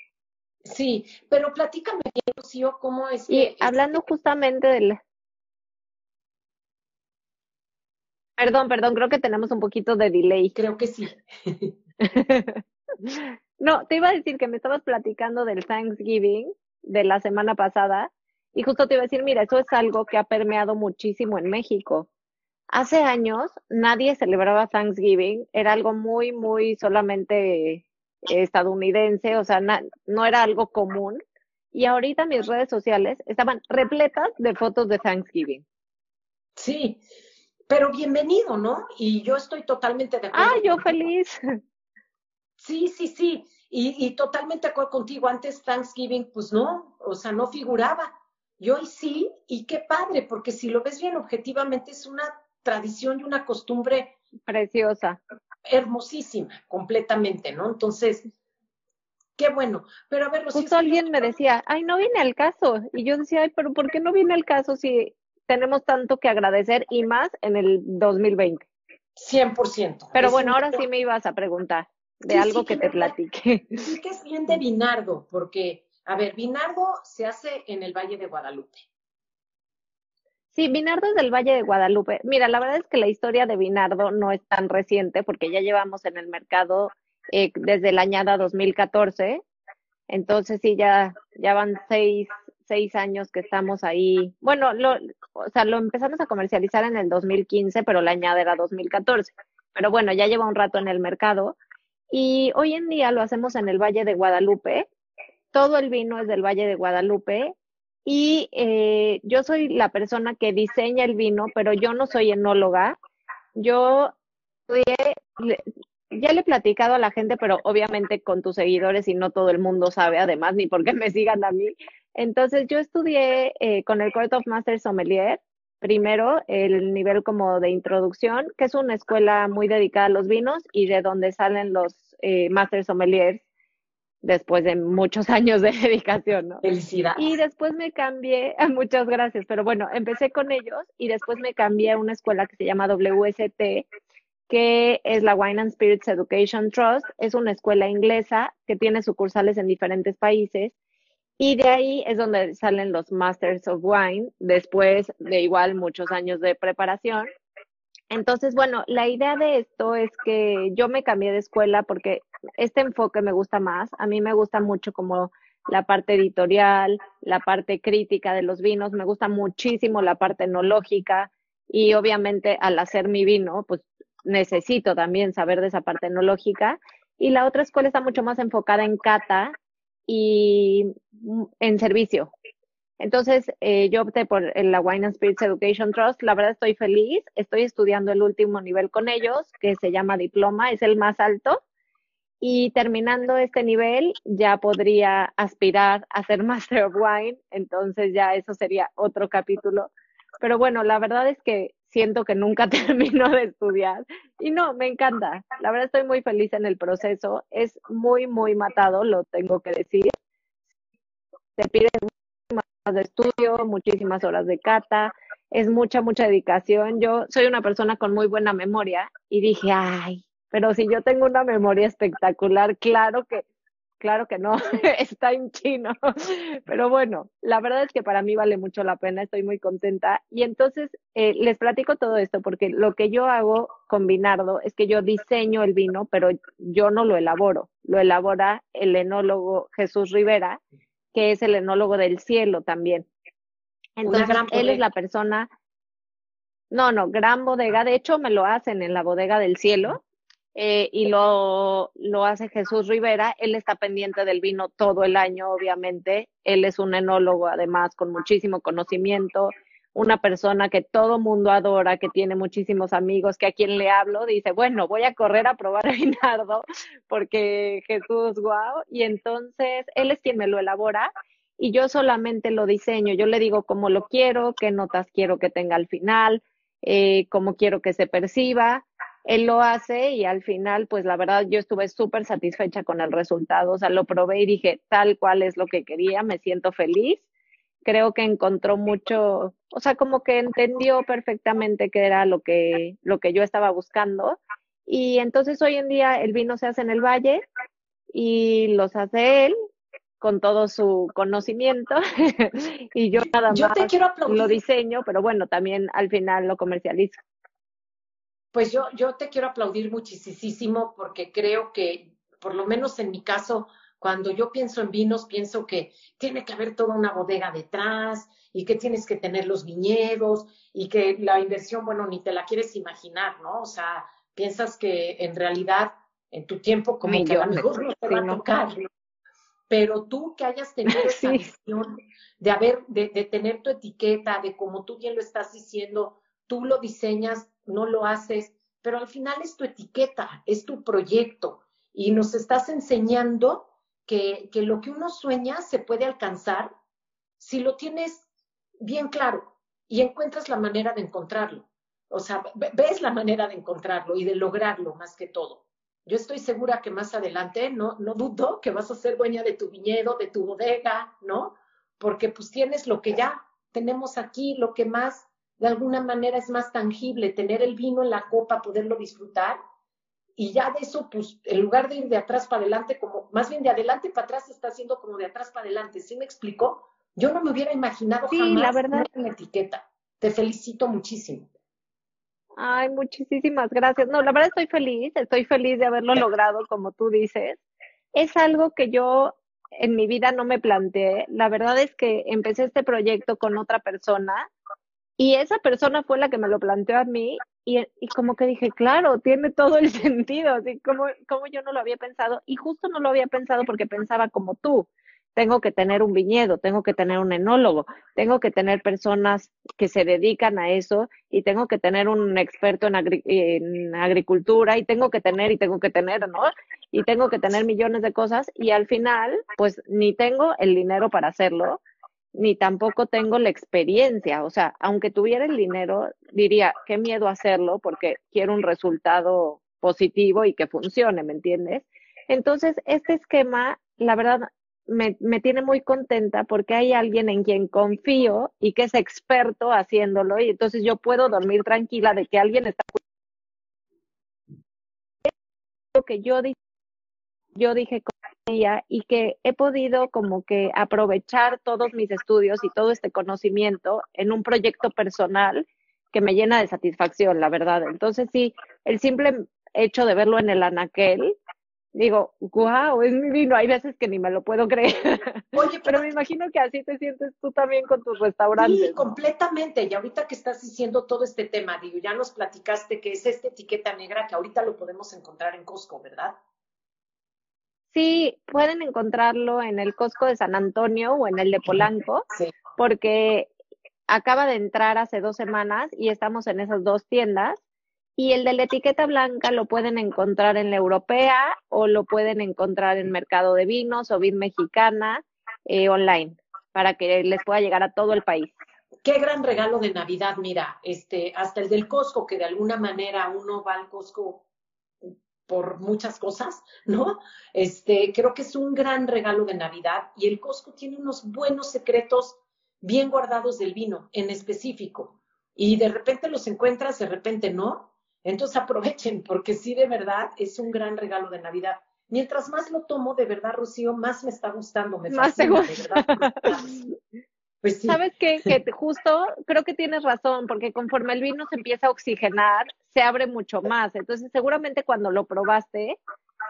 Sí, pero platícame bien, Lucio, cómo es y hablando justamente del, Perdón, perdón, creo que tenemos un poquito de delay. Creo que sí. no, te iba a decir que me estabas platicando del Thanksgiving de la semana pasada y justo te iba a decir, mira, eso es algo que ha permeado muchísimo en México. Hace años nadie celebraba Thanksgiving, era algo muy, muy solamente estadounidense, o sea, no era algo común. Y ahorita mis redes sociales estaban repletas de fotos de Thanksgiving. Sí, pero bienvenido, ¿no? Y yo estoy totalmente de acuerdo. Ah, yo feliz. Sí, sí, sí. Y, y, totalmente de acuerdo contigo. Antes Thanksgiving, pues no, o sea, no figuraba. Y hoy sí, y qué padre, porque si lo ves bien objetivamente, es una tradición y una costumbre preciosa. Hermosísima, completamente, ¿no? Entonces, qué bueno. Pero a ver, Justo alguien me decía, ay, no viene al caso. Y yo decía, ay, pero ¿por qué no viene al caso si tenemos tanto que agradecer y más en el 2020. 100%. Pero bueno, ahora sí me ibas a preguntar de algo que, te platiqué. Sí que es bien de Vinardo, porque, a ver, Vinardo se hace en el Valle de Guadalupe. Sí, Vinardo es del Valle de Guadalupe. Mira, la verdad es que la historia de Vinardo no es tan reciente porque ya llevamos en el mercado eh, desde la añada 2014. Entonces sí, ya, ya van seis, seis años que estamos ahí. Bueno, lo, o sea, lo empezamos a comercializar en el 2015, pero la añade era 2014. Pero bueno, ya lleva un rato en el mercado. Y hoy en día lo hacemos en el Valle de Guadalupe. Todo el vino es del Valle de Guadalupe. Y eh, yo soy la persona que diseña el vino, pero yo no soy enóloga. Yo ya le he platicado a la gente, pero obviamente con tus seguidores y no todo el mundo sabe, además, ni porque me sigan a mí. Entonces, yo estudié eh, con el Court of Master Sommelier, primero el nivel como de introducción, que es una escuela muy dedicada a los vinos y de donde salen los eh, Master Sommeliers después de muchos años de dedicación, ¿no? Felicidades. Y después me cambié, muchas gracias, pero bueno, empecé con ellos y después me cambié a una escuela que se llama WST, que es la Wine and Spirits Education Trust. Es una escuela inglesa que tiene sucursales en diferentes países. Y de ahí es donde salen los Masters of Wine, después de igual muchos años de preparación. Entonces, bueno, la idea de esto es que yo me cambié de escuela porque este enfoque me gusta más. A mí me gusta mucho como la parte editorial, la parte crítica de los vinos, me gusta muchísimo la parte enológica y obviamente al hacer mi vino, pues necesito también saber de esa parte enológica. Y la otra escuela está mucho más enfocada en cata y mm, en servicio. Entonces, eh, yo opté por la Wine and Spirits Education Trust. La verdad estoy feliz. Estoy estudiando el último nivel con ellos, que se llama diploma, es el más alto. y terminando este nivel, ya podría aspirar a ser Master of Wine, entonces ya eso sería otro capítulo. Pero bueno, la verdad es que siento que nunca termino de estudiar y no, me encanta. La verdad estoy muy feliz en el proceso. Es muy, muy matado, lo tengo que decir. Te pide muchísimas de estudio, muchísimas horas de cata, es mucha, mucha dedicación. Yo soy una persona con muy buena memoria y dije, ay, pero si yo tengo una memoria espectacular, claro que, claro que no, está en chino. Pero bueno, la verdad es que para mí vale mucho la pena, estoy muy contenta. Y entonces eh, les platico todo esto porque lo que yo hago con Binardo es que yo diseño el vino, pero yo no lo elaboro, lo elabora el enólogo Jesús Rivera, que es el enólogo del cielo también. Entonces, él es la persona, no, no, gran bodega, de hecho me lo hacen en la bodega del cielo, eh, y lo, lo hace Jesús Rivera. Él está pendiente del vino todo el año, obviamente. Él es un enólogo, además, con muchísimo conocimiento, una persona que todo mundo adora, que tiene muchísimos amigos, que a quien le hablo dice, bueno, voy a correr a probar vinardo porque Jesús, guau. Y entonces, él es quien me lo elabora y yo solamente lo diseño. Yo le digo cómo lo quiero, qué notas quiero que tenga al final, eh, cómo quiero que se perciba él lo hace y al final, pues la verdad, yo estuve súper satisfecha con el resultado. O sea, lo probé y dije, tal cual es lo que quería, me siento feliz. Creo que encontró mucho, o sea, como que entendió perfectamente qué era lo que, lo que yo estaba buscando. Y entonces hoy en día el vino se hace en el valle y los hace él con todo su conocimiento y yo nada más lo diseño, pero bueno, también al final lo comercializo. Pues yo, yo te quiero aplaudir muchísimo porque creo que, por lo menos en mi caso, cuando yo pienso en vinos, pienso que tiene que haber toda una bodega detrás y que tienes que tener los viñedos y que la inversión, bueno, ni te la quieres imaginar, ¿no? O sea, piensas que en realidad en tu tiempo como que a lo mejor no te va a tocar. Pero tú que hayas tenido esa visión de haber, de, de tener tu etiqueta, de como tú bien lo estás diciendo, tú lo diseñas no lo haces, pero al final es tu etiqueta, es tu proyecto y nos estás enseñando que, que lo que uno sueña se puede alcanzar si lo tienes bien claro y encuentras la manera de encontrarlo. O sea, ves la manera de encontrarlo y de lograrlo más que todo. Yo estoy segura que más adelante, no, no dudo que vas a ser dueña de tu viñedo, de tu bodega, ¿no? Porque pues tienes lo que ya tenemos aquí, lo que más de alguna manera es más tangible tener el vino en la copa, poderlo disfrutar. Y ya de eso, pues, en lugar de ir de atrás para adelante, como más bien de adelante para atrás, está haciendo como de atrás para adelante. ¿Sí me explicó? Yo no me hubiera imaginado sí, jamás la verdad. una etiqueta. Te felicito muchísimo. Ay, muchísimas gracias. No, la verdad estoy feliz, estoy feliz de haberlo logrado, como tú dices. Es algo que yo en mi vida no me planteé. La verdad es que empecé este proyecto con otra persona y esa persona fue la que me lo planteó a mí y, y como que dije, claro, tiene todo el sentido, así como, como yo no lo había pensado y justo no lo había pensado porque pensaba como tú, tengo que tener un viñedo, tengo que tener un enólogo, tengo que tener personas que se dedican a eso y tengo que tener un experto en, en, agricultura y tengo que tener y tengo que tener, ¿no? Y tengo que tener millones de cosas y al final, pues ni tengo el dinero para hacerlo ni tampoco tengo la experiencia. O sea, aunque tuviera el dinero, diría, qué miedo hacerlo porque quiero un resultado positivo y que funcione, ¿me entiendes? Entonces, este esquema, la verdad, me, me tiene muy contenta porque hay alguien en quien confío y que es experto haciéndolo y entonces yo puedo dormir tranquila de que alguien está lo que yo dije, yo dije y que he podido como que aprovechar todos mis estudios y todo este conocimiento en un proyecto personal que me llena de satisfacción, la verdad. Entonces sí, el simple hecho de verlo en el anaquel, digo, wow, es mi vino. Hay veces que ni me lo puedo creer. Oye, pero, me imagino que así te sientes tú también con tus restaurantes. Sí, completamente. Y ahorita que estás diciendo todo este tema, digo, ya nos platicaste que es esta etiqueta negra que ahorita lo podemos encontrar en Costco, ¿verdad? Sí, pueden encontrarlo en el Costco de San Antonio o en el de Polanco, porque acaba de entrar hace dos semanas y estamos en esas dos tiendas. Y el de la etiqueta blanca lo pueden encontrar en la europea o lo pueden encontrar en Mercado de Vinos o Vid Mexicana eh, online para que les pueda llegar a todo el país. Qué gran regalo de Navidad, mira, este, hasta el del Costco, que de alguna manera uno va al Costco por muchas cosas, ¿no? Este, creo que es un gran regalo de Navidad y el Costco tiene unos buenos secretos bien guardados del vino en específico. Y de repente los encuentras, de repente no. Entonces aprovechen, porque sí, de verdad, es un gran regalo de Navidad. Mientras más lo tomo, de verdad, Rocío, más me está gustando. Me más fascina, de verdad. Pues sí. Sabes qué? que justo creo que tienes razón, porque conforme el vino se empieza a oxigenar, se abre mucho más. Entonces, seguramente cuando lo probaste,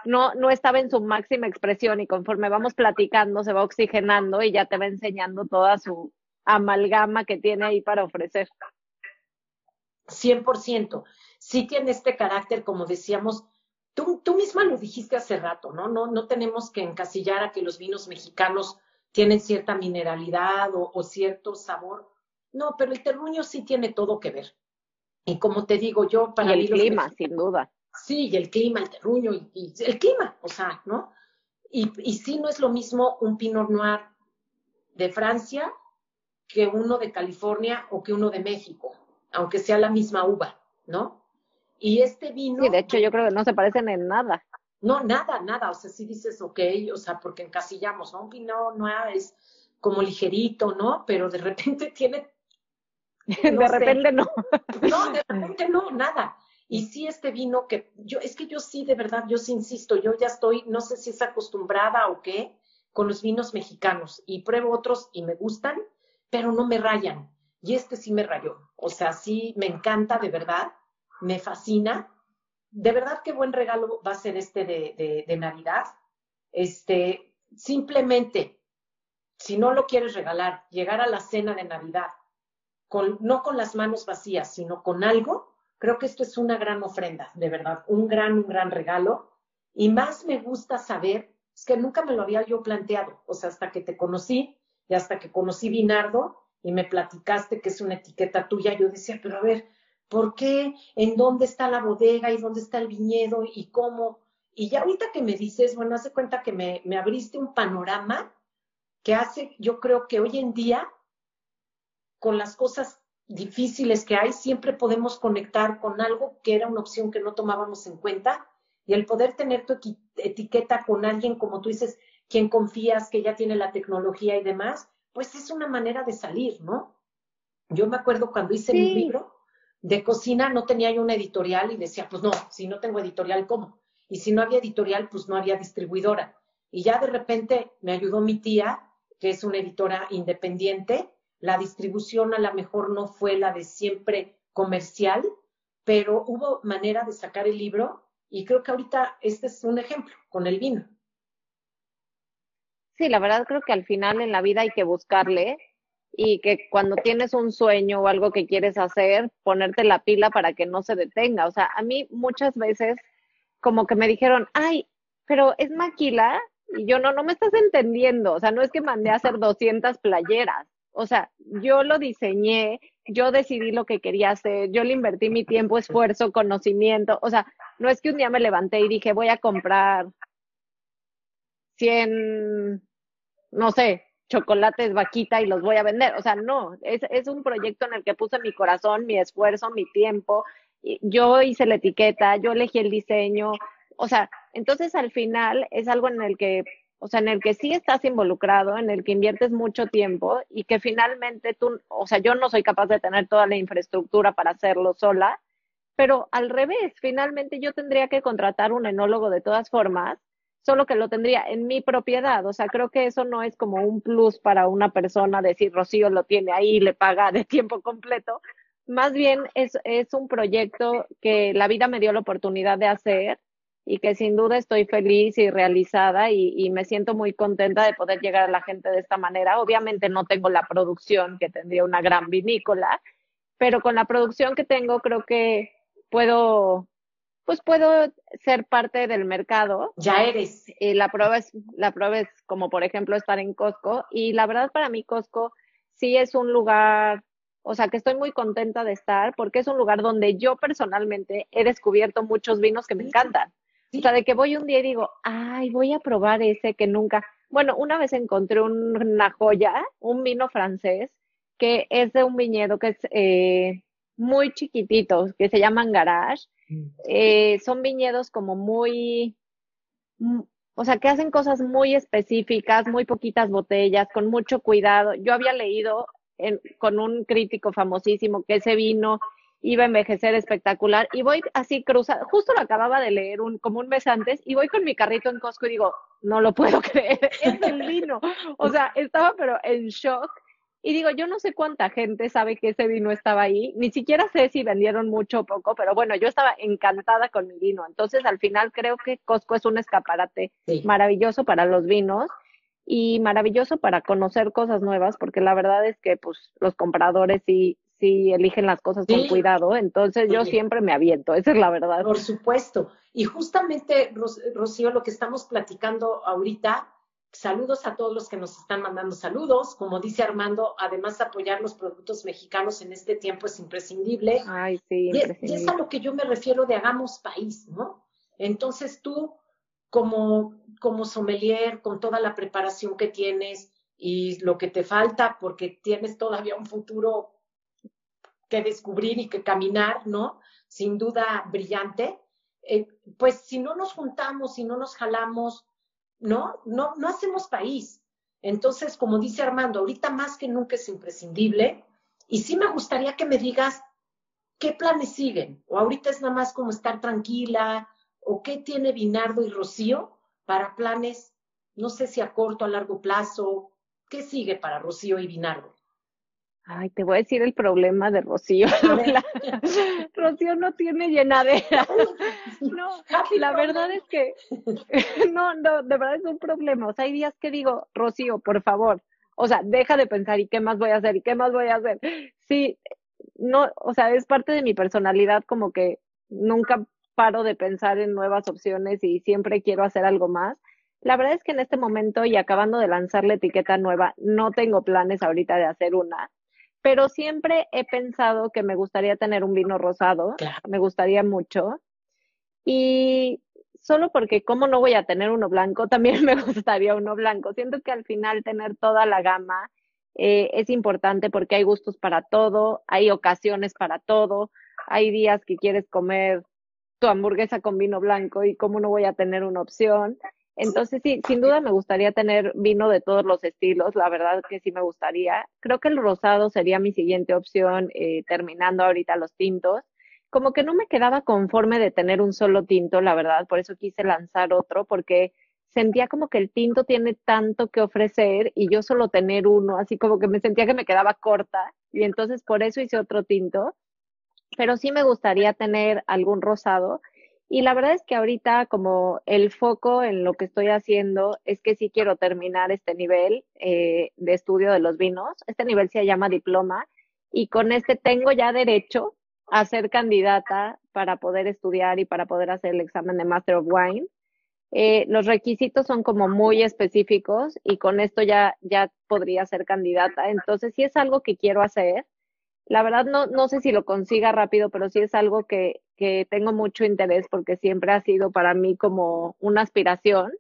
no, no estaba en su máxima expresión y conforme vamos platicando, se va oxigenando y ya te va enseñando toda su amalgama que tiene ahí para ofrecer. 100%. Sí tiene este carácter, como decíamos, tú, tú misma lo dijiste hace rato, ¿no? No, no tenemos que encasillar a que los vinos mexicanos tienen cierta mineralidad o, cierto sabor. No, pero el terruño sí tiene todo que ver. Y como te digo yo, para y el clima, sin duda. Sí, y el clima, el terruño, y, el clima, o sea, ¿no? Y, y sí no es lo mismo un Pinot Noir de Francia que uno de California o que uno de México, aunque sea la misma uva, ¿no? Y este vino. Sí, de hecho, yo creo que no se parecen en nada. No, nada, nada. O sea, si dices, ok, o sea, porque encasillamos, ¿no? Un pinot no es como ligerito, ¿no? Pero de repente tiene. de repente no. No, de repente no, nada. Y sí, este vino que yo, es que yo sí, de verdad, yo sí insisto, yo ya estoy, no sé si es acostumbrada o qué, con los vinos mexicanos y pruebo otros y me gustan, pero no me rayan. Y este sí me rayó. O sea, sí me encanta, de verdad, me fascina de verdad qué buen regalo va a ser este de, Navidad. Este, simplemente, si no lo quieres regalar, llegar a la cena de Navidad, no con las manos vacías, sino con algo, creo que esto es una gran ofrenda, de verdad, un gran, un gran regalo. Y más me gusta saber, es que nunca me lo había yo planteado, o sea, hasta que te conocí y hasta que conocí Vinardo y me platicaste que es una etiqueta tuya, yo decía, pero a ver, ¿Por qué? ¿En dónde está la bodega? ¿Y dónde está el viñedo? ¿Y cómo? Y ya ahorita que me dices, bueno, hace cuenta que me, me abriste un panorama que hace, yo creo que hoy en día, con las cosas difíciles que hay, siempre podemos conectar con algo que era una opción que no tomábamos en cuenta. Y el poder tener tu etiqueta con alguien, como tú dices, quien confías, que ya tiene la tecnología y demás, pues es una manera de salir, ¿no? Yo me acuerdo cuando hice mi libro, de cocina no tenía yo una editorial y decía, pues no, si no tengo editorial, ¿cómo? Y si no había editorial, pues no había distribuidora. Y ya de repente me ayudó mi tía, que es una editora independiente. La distribución a lo mejor no fue la de siempre comercial, pero hubo manera de sacar el libro y creo que ahorita este es un ejemplo con el vino. Sí, la verdad creo que al final en la vida hay que buscarle y que cuando tienes un sueño o algo que quieres hacer, ponerte la pila para que no se detenga. O sea, a mí muchas veces como que me dijeron, ay, pero es maquila y yo no, no me estás entendiendo. O sea, no es que mandé a hacer 200 playeras. O sea, yo lo diseñé, yo decidí lo que quería hacer, yo le invertí mi tiempo, esfuerzo, conocimiento. O sea, no es que un día me levanté y dije, voy a comprar 100, no sé, chocolates vaquita y los voy a vender. O sea, no, es, es un proyecto en el que puse mi corazón, mi esfuerzo, mi tiempo. Yo hice la etiqueta, yo elegí el diseño. O sea, entonces al final es algo en el que, o sea, en el que sí estás involucrado, en el que inviertes mucho tiempo y que finalmente tú, o sea, yo no soy capaz de tener toda la infraestructura para hacerlo sola, pero al revés, finalmente yo tendría que contratar un enólogo de todas formas solo que lo tendría en mi propiedad. O sea, creo que eso no es como un plus para una persona decir, Rocío lo tiene ahí le paga de tiempo completo. Más bien es, es un proyecto que la vida me dio la oportunidad de hacer y que sin duda estoy feliz y realizada y, y, me siento muy contenta de poder llegar a la gente de esta manera. Obviamente no tengo la producción que tendría una gran vinícola, pero con la producción que tengo creo que puedo pues puedo ser parte del mercado. Ya eres. Y la prueba es, la prueba es como por ejemplo estar en Costco. Y la verdad para mí Costco sí es un lugar, o sea, que estoy muy contenta de estar porque es un lugar donde yo personalmente he descubierto muchos vinos que me encantan. O sea, de que voy un día y digo, ay, voy a probar ese que nunca. Bueno, una vez encontré una joya, un vino francés, que es de un viñedo que es eh, muy chiquitito, que se llaman Garage. Mm. Eh, son viñedos como muy, mm, o sea, que hacen cosas muy específicas, muy poquitas botellas, con mucho cuidado. Yo había leído con un crítico famosísimo que ese vino iba a envejecer espectacular y voy así cruzando, justo lo acababa de leer un, como un mes antes y voy con mi carrito en Costco y digo, no lo puedo creer, es el vino. O sea, estaba pero en shock y digo, yo no sé cuánta gente sabe que ese vino estaba ahí, ni siquiera sé si vendieron mucho o poco, pero bueno, yo estaba encantada con mi vino. Entonces, al final creo que Costco es un escaparate maravilloso para los vinos y maravilloso para conocer cosas nuevas, porque la verdad es que pues los compradores sí, sí eligen las cosas con cuidado, entonces yo siempre me aviento, esa es la verdad. Por supuesto. Y justamente, Rocío, lo que estamos platicando ahorita Saludos a todos los que nos están mandando saludos. Como dice Armando, además apoyar los productos mexicanos en este tiempo es imprescindible. Ay, sí, y, es, a lo que yo me refiero de hagamos país, ¿no? Entonces tú, como, como sommelier, con toda la preparación que tienes y lo que te falta, porque tienes todavía un futuro que descubrir y que caminar, ¿no? Sin duda brillante. Eh, pues si no nos juntamos, si no nos jalamos, ¿no? No, no hacemos país. Entonces, como dice Armando, ahorita más que nunca es imprescindible. Y sí me gustaría que me digas qué planes siguen. O ahorita es nada más como estar tranquila. O qué tiene Binardo y Rocío para planes, no sé si a corto, a largo plazo. ¿Qué sigue para Rocío y Binardo? Ay, te voy a decir el problema de Rocío. Rocío no tiene llenadera. No, la verdad es que no, no, de verdad es un problema. O sea, hay días que digo, Rocío, por favor, o sea, deja de pensar y qué más voy a hacer y qué más voy a hacer. Sí, no, o sea, es parte de mi personalidad como que nunca paro de pensar en nuevas opciones y siempre quiero hacer algo más. La verdad es que en este momento y acabando de lanzar la etiqueta nueva, no tengo planes ahorita de hacer una pero siempre he pensado que me gustaría tener un vino rosado, me gustaría mucho. Y solo porque cómo no voy a tener uno blanco, también me gustaría uno blanco. Siento que al final tener toda la gama eh, es importante porque hay gustos para todo, hay ocasiones para todo, hay días que quieres comer tu hamburguesa con vino blanco y cómo no voy a tener una opción. Entonces, sí, sin duda me gustaría tener vino de todos los estilos, la verdad que sí me gustaría. Creo que el rosado sería mi siguiente opción, eh, terminando ahorita los tintos. Como que no me quedaba conforme de tener un solo tinto, la verdad, por eso quise lanzar otro, porque sentía como que el tinto tiene tanto que ofrecer y yo solo tener uno, así como que me sentía que me quedaba corta y entonces por eso hice otro tinto. Pero sí me gustaría tener algún rosado y la verdad es que ahorita como el foco en lo que estoy haciendo es que sí quiero terminar este nivel eh, de estudio de los vinos. Este nivel se llama diploma y con este tengo ya derecho a ser candidata para poder estudiar y para poder hacer el examen de Master of Wine. Eh, los requisitos son como muy específicos y con esto ya, ya podría ser candidata. Entonces, sí es algo que quiero hacer la verdad no, no sé si lo consiga rápido, pero sí es algo que, que tengo mucho interés porque siempre ha sido para mí como una aspiración.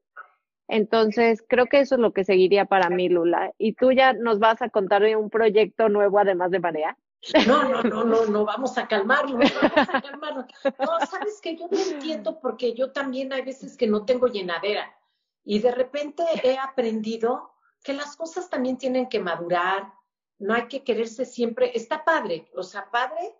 Entonces, creo que eso es lo que seguiría para mí, Lula. Y tú ya nos vas a contar un proyecto nuevo además de Marea. No, no, no, no, no, vamos a calmarlo, vamos a calmarlo. No, sabes que yo no entiendo porque yo también hay veces que no tengo llenadera y de repente he aprendido que las cosas también tienen que madurar, no hay que quererse siempre, está padre, o sea, padre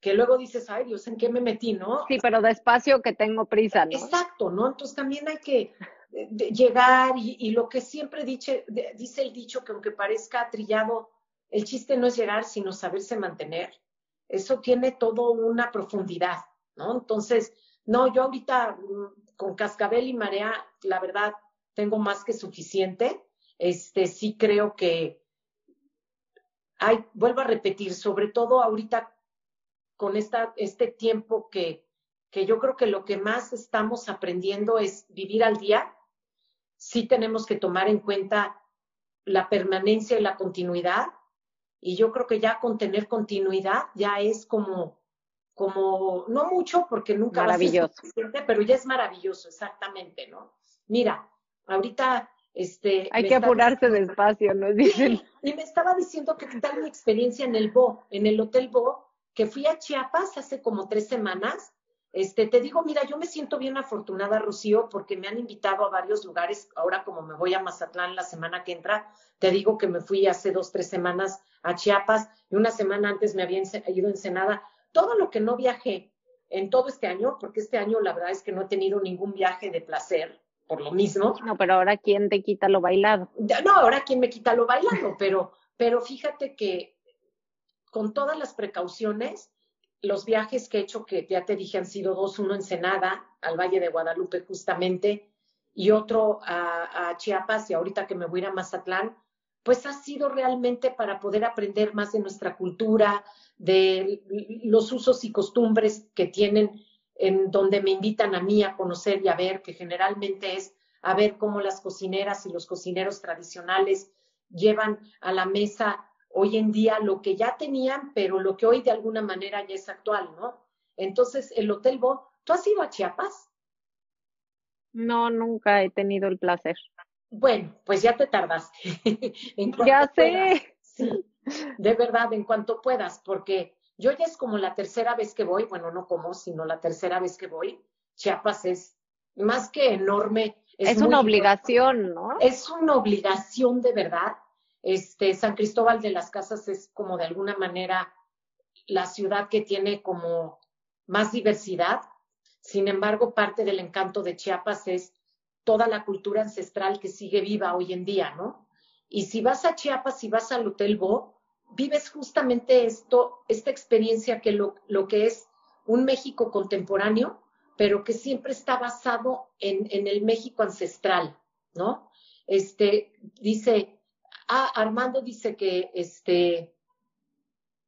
que luego dices, ay Dios, ¿en qué me metí, no? Sí, pero despacio que tengo prisa, ¿no? Exacto, ¿no? Entonces también hay que eh, llegar y, lo que siempre dice, dice el dicho que aunque parezca trillado, el chiste no es llegar, sino saberse mantener. Eso tiene todo una profundidad, ¿no? Entonces, no, yo ahorita mm, con cascabel y marea, la verdad, tengo más que suficiente. Este, sí creo que, hay, vuelvo a repetir, sobre todo ahorita con esta, este tiempo que, que yo creo que lo que más estamos aprendiendo es vivir al día. Sí tenemos que tomar en cuenta la permanencia y la continuidad. y yo creo que ya con tener continuidad ya es como, como, no mucho porque nunca maravilloso. va a ser suficiente, pero ya es maravilloso, exactamente, ¿no? Mira, ahorita este, Hay que apurarse despacio, nos dicen. Y me estaba diciendo que qué tal mi experiencia en el Bo, en el Hotel Bo, que fui a Chiapas hace como tres semanas. Este, te digo, mira, yo me siento bien afortunada, Rocío, porque me han invitado a varios lugares. Ahora, como me voy a Mazatlán la semana que entra, te digo que me fui hace dos, tres semanas a Chiapas y una semana antes me había ido a Ensenada. Todo lo que no viajé en todo este año, porque este año la verdad es que no he tenido ningún viaje de placer, por lo mismo. No, pero ahora quién te quita lo bailado. No, ahora quién me quita lo bailado, pero, pero fíjate que con todas las precauciones, los viajes que he hecho, que ya te dije han sido dos, uno en Senada, al Valle de Guadalupe justamente, y otro a, a Chiapas, y ahorita que me voy a ir a Mazatlán, pues ha sido realmente para poder aprender más de nuestra cultura, de los usos y costumbres que tienen en donde me invitan a mí a conocer y a ver, que generalmente es a ver cómo las cocineras y los cocineros tradicionales llevan a la mesa hoy en día lo que ya tenían, pero lo que hoy de alguna manera ya es actual, ¿no? Entonces, el Hotel Bo, ¿tú has ido a Chiapas? No, nunca he tenido el placer. Bueno, pues ya te tardaste. ya sé. Sí, de verdad, en cuanto puedas, porque yo ya es como la tercera vez que voy, bueno, no como, sino la tercera vez que voy. Chiapas es más que enorme. Es, una obligación, ¿no? Es una obligación de verdad. Este, San Cristóbal de las Casas es como de alguna manera la ciudad que tiene como más diversidad. Sin embargo, parte del encanto de Chiapas es toda la cultura ancestral que sigue viva hoy en día, ¿no? Y si vas a Chiapas, si vas al Hotel Bo, vives justamente esto, esta experiencia que lo, lo que es un México contemporáneo, pero que siempre está basado en, en el México ancestral, ¿no? Este, dice, ah, Armando dice que, este,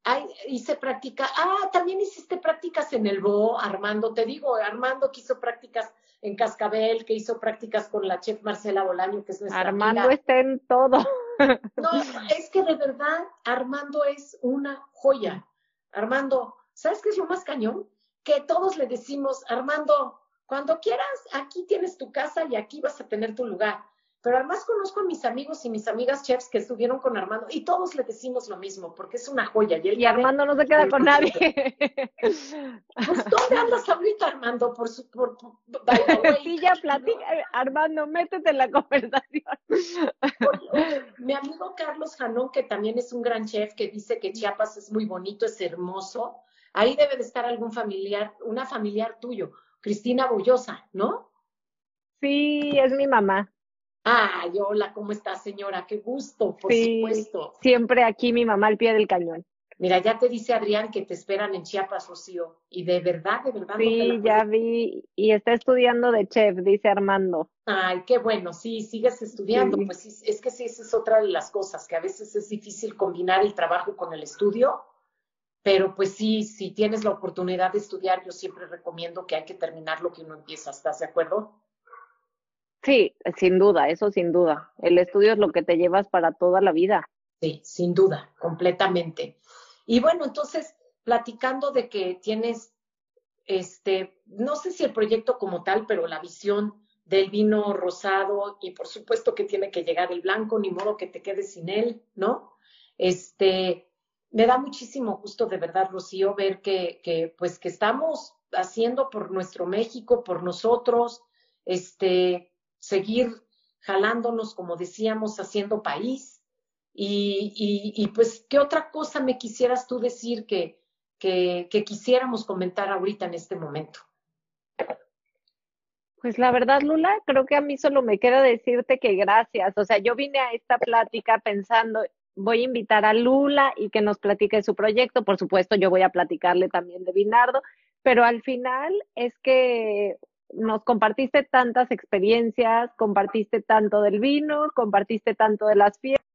ay, hice práctica, ah, también hiciste prácticas en el BO, Armando, te digo, Armando que hizo prácticas en Cascabel, que hizo prácticas con la chef Marcela Bolaño, que es nuestra Armando está en todo. No, es que de verdad Armando es una joya. Armando, ¿sabes qué es lo más cañón? Que todos le decimos, Armando, cuando quieras, aquí tienes tu casa y aquí vas a tener tu lugar. Pero además conozco a mis amigos y mis amigas chefs que estuvieron con Armando y todos le decimos lo mismo, porque es una joya. Y, Armando no se queda con nadie. Pues, ¿dónde andas ahorita, Armando? Por su, por, sí, ya platica. Armando, métete en la conversación. mi amigo Carlos Janón, que también es un gran chef, que dice que Chiapas es muy bonito, es hermoso. Ahí debe de estar algún familiar, una familiar tuyo, Cristina Bollosa, ¿no? Sí, es mi mamá. Ay, hola, ¿cómo está, señora? Qué gusto, por supuesto. Siempre aquí mi mamá al pie del cañón. Mira, ya te dice Adrián que te esperan en Chiapas, Rocío. Y de verdad, de verdad. Sí, ya vi. Y está estudiando de chef, dice Armando. Ay, qué bueno. Sí, sigues estudiando. Pues es que sí, esa es otra de las cosas, que a veces es difícil combinar el trabajo con el estudio. Pero pues sí, si tienes la oportunidad de estudiar, yo siempre recomiendo que hay que terminar lo que uno empieza. ¿Estás de acuerdo? Sí, sin duda, eso sin duda. El estudio es lo que te llevas para toda la vida. Sí, sin duda, completamente. Y bueno, entonces, platicando de que tienes, este, no sé si el proyecto como tal, pero la visión del vino rosado y por supuesto que tiene que llegar el blanco, ni modo que te quedes sin él, ¿no? Este, me da muchísimo gusto de verdad, Rocío, ver que, que pues que estamos haciendo por nuestro México, por nosotros, este, seguir jalándonos, como decíamos, haciendo país. Y, y, pues, ¿qué otra cosa me quisieras tú decir que, que, quisiéramos comentar ahorita en este momento? Pues la verdad, Lula, creo que a mí solo me queda decirte que gracias. O sea, yo vine a esta plática pensando, voy a invitar a Lula y que nos platique su proyecto. Por supuesto, yo voy a platicarle también de Binardo, pero al final es que nos compartiste tantas experiencias, compartiste tanto del vino, compartiste tanto de las fiestas.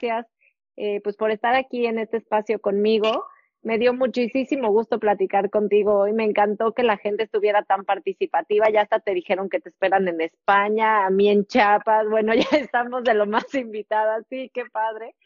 Gracias eh, pues por estar aquí en este espacio conmigo. Me dio muchísimo gusto platicar contigo hoy. Me encantó que la gente estuviera tan participativa. Ya hasta te dijeron que te esperan en España, a mí en Chiapas. Bueno, ya estamos de lo más invitadas. Sí, qué padre.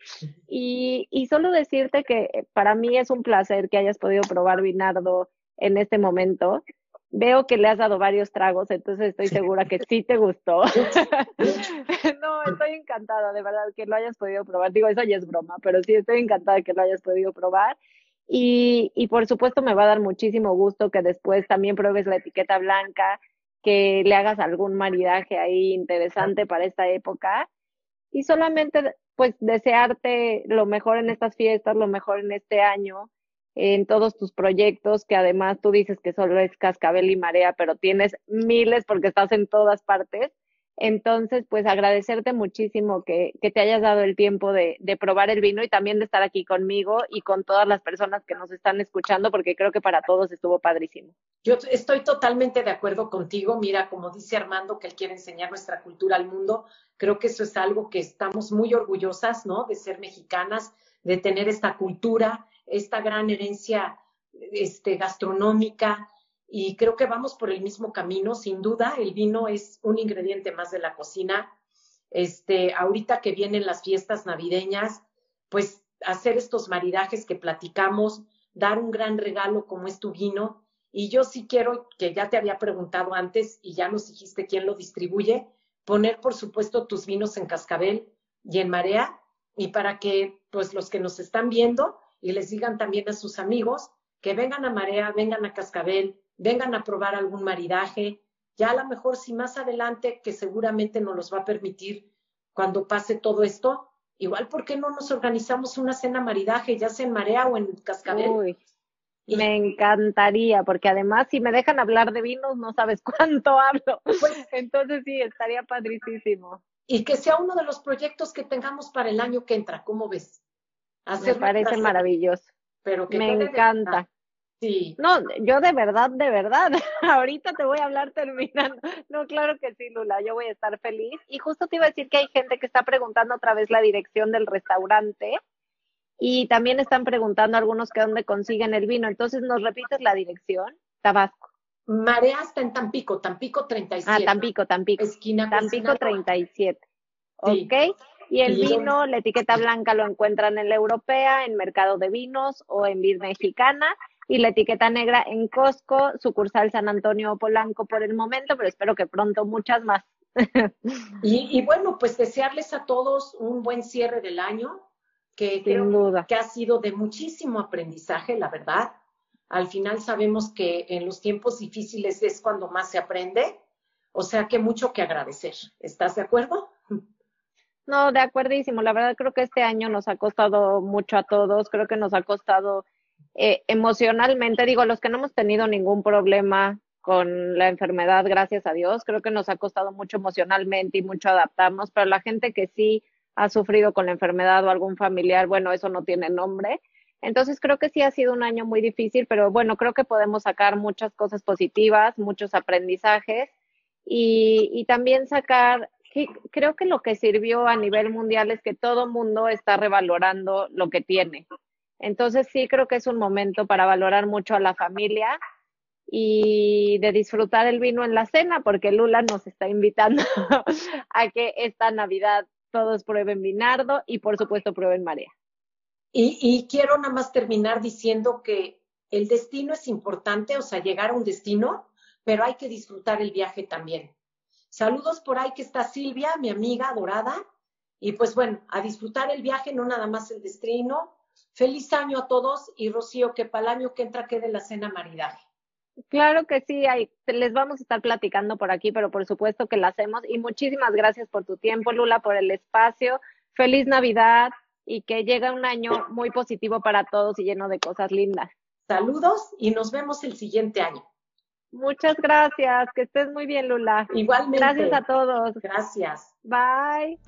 Y, y solo decirte que para mí es un placer que hayas podido probar Vinardo en este momento. Veo que le has dado varios tragos, entonces estoy segura que sí te gustó. no, estoy encantada, de verdad, que lo hayas podido probar. Digo, eso ya es broma, pero sí estoy encantada de que lo hayas podido probar. Y, y por supuesto me va a dar muchísimo gusto que después también pruebes la etiqueta blanca, que le hagas algún maridaje ahí interesante para esta época. Y solamente, pues, desearte lo mejor en estas fiestas, lo mejor en este año en todos tus proyectos, que además tú dices que solo es cascabel y marea, pero tienes miles porque estás en todas partes. Entonces, pues agradecerte muchísimo que, que te hayas dado el tiempo de, de, probar el vino y también de estar aquí conmigo y con todas las personas que nos están escuchando, porque creo que para todos estuvo padrísimo. Yo estoy totalmente de acuerdo contigo. Mira, como dice Armando, que él quiere enseñar nuestra cultura al mundo, creo que eso es algo que estamos muy orgullosas, ¿no? De ser mexicanas, de tener esta cultura esta gran herencia este, gastronómica y creo que vamos por el mismo camino. Sin duda, el vino es un ingrediente más de la cocina. Este, ahorita que vienen las fiestas navideñas, pues hacer estos maridajes que platicamos, dar un gran regalo como es tu vino. Y yo sí quiero, que ya te había preguntado antes y ya nos dijiste quién lo distribuye, poner por supuesto tus vinos en cascabel y en marea y para que pues los que nos están viendo y les digan también a sus amigos que vengan a Marea, vengan a Cascabel, vengan a probar algún maridaje. Ya a lo mejor si más adelante, que seguramente nos los va a permitir cuando pase todo esto, igual, ¿por qué no nos organizamos una cena maridaje, ya sea en Marea o en Cascabel? Uy, me encantaría, porque además si me dejan hablar de vinos, no sabes cuánto hablo. Pues Entonces sí, estaría padricísimo. Y que sea uno de los proyectos que tengamos para el año que entra, ¿cómo ves? Me parece maravilloso. Pero que me encanta. Sí. No, yo de verdad, de verdad, ahorita te voy a hablar terminando. No, claro que sí, Lula, yo voy a estar feliz. Y justo te iba a decir que hay gente que está preguntando otra vez la dirección del restaurante y también están preguntando algunos que dónde consiguen el vino. Entonces, ¿nos repites la dirección? Tabasco. Marea está en Tampico, Tampico 37. Ah, Tampico, Tampico. Esquina Tampico 37. Sí. Ok. Y el vino, la etiqueta blanca lo encuentran en la europea, en Mercado de Vinos o en Vid Mexicana. Y la etiqueta negra en Costco, sucursal San Antonio Polanco por el momento, pero espero que pronto muchas más. y, bueno, pues desearles a todos un buen cierre del año, que creo que ha sido de muchísimo aprendizaje, la verdad. Al final sabemos que en los tiempos difíciles es cuando más se aprende, o sea que mucho que agradecer. ¿Estás de acuerdo? No, de acuerdísimo. La verdad creo que este año nos ha costado mucho a todos. Creo que nos ha costado eh, emocionalmente. Digo, los que no hemos tenido ningún problema con la enfermedad, gracias a Dios, creo que nos ha costado mucho emocionalmente y mucho adaptarnos, pero la gente que sí ha sufrido con la enfermedad o algún familiar, bueno, eso no tiene nombre. Entonces creo que sí ha sido un año muy difícil, pero bueno, creo que podemos sacar muchas cosas positivas, muchos aprendizajes y, y también sacar creo que lo que sirvió a nivel mundial es que todo mundo está revalorando lo que tiene. Entonces sí creo que es un momento para valorar mucho a la familia y de disfrutar el vino en la cena, porque Lula nos está invitando a que esta Navidad todos prueben vinardo y por supuesto prueben marea. Y, y quiero nada más terminar diciendo que el destino es importante, o sea, llegar a un destino, pero hay que disfrutar el viaje también. Saludos por ahí que está Silvia, mi amiga adorada. Y pues bueno, a disfrutar el viaje, no nada más el destino. Feliz año a todos y Rocío, que para el año que entra quede la cena maridaje. Claro que sí, les vamos a estar platicando por aquí, pero por supuesto que la hacemos. Y muchísimas gracias por tu tiempo, Lula, por el espacio. Feliz Navidad y que llegue un año muy positivo para todos y lleno de cosas lindas. Saludos y nos vemos el siguiente año. Muchas gracias. Que estés muy bien, Lula. Igualmente. Gracias a todos. Gracias. Bye.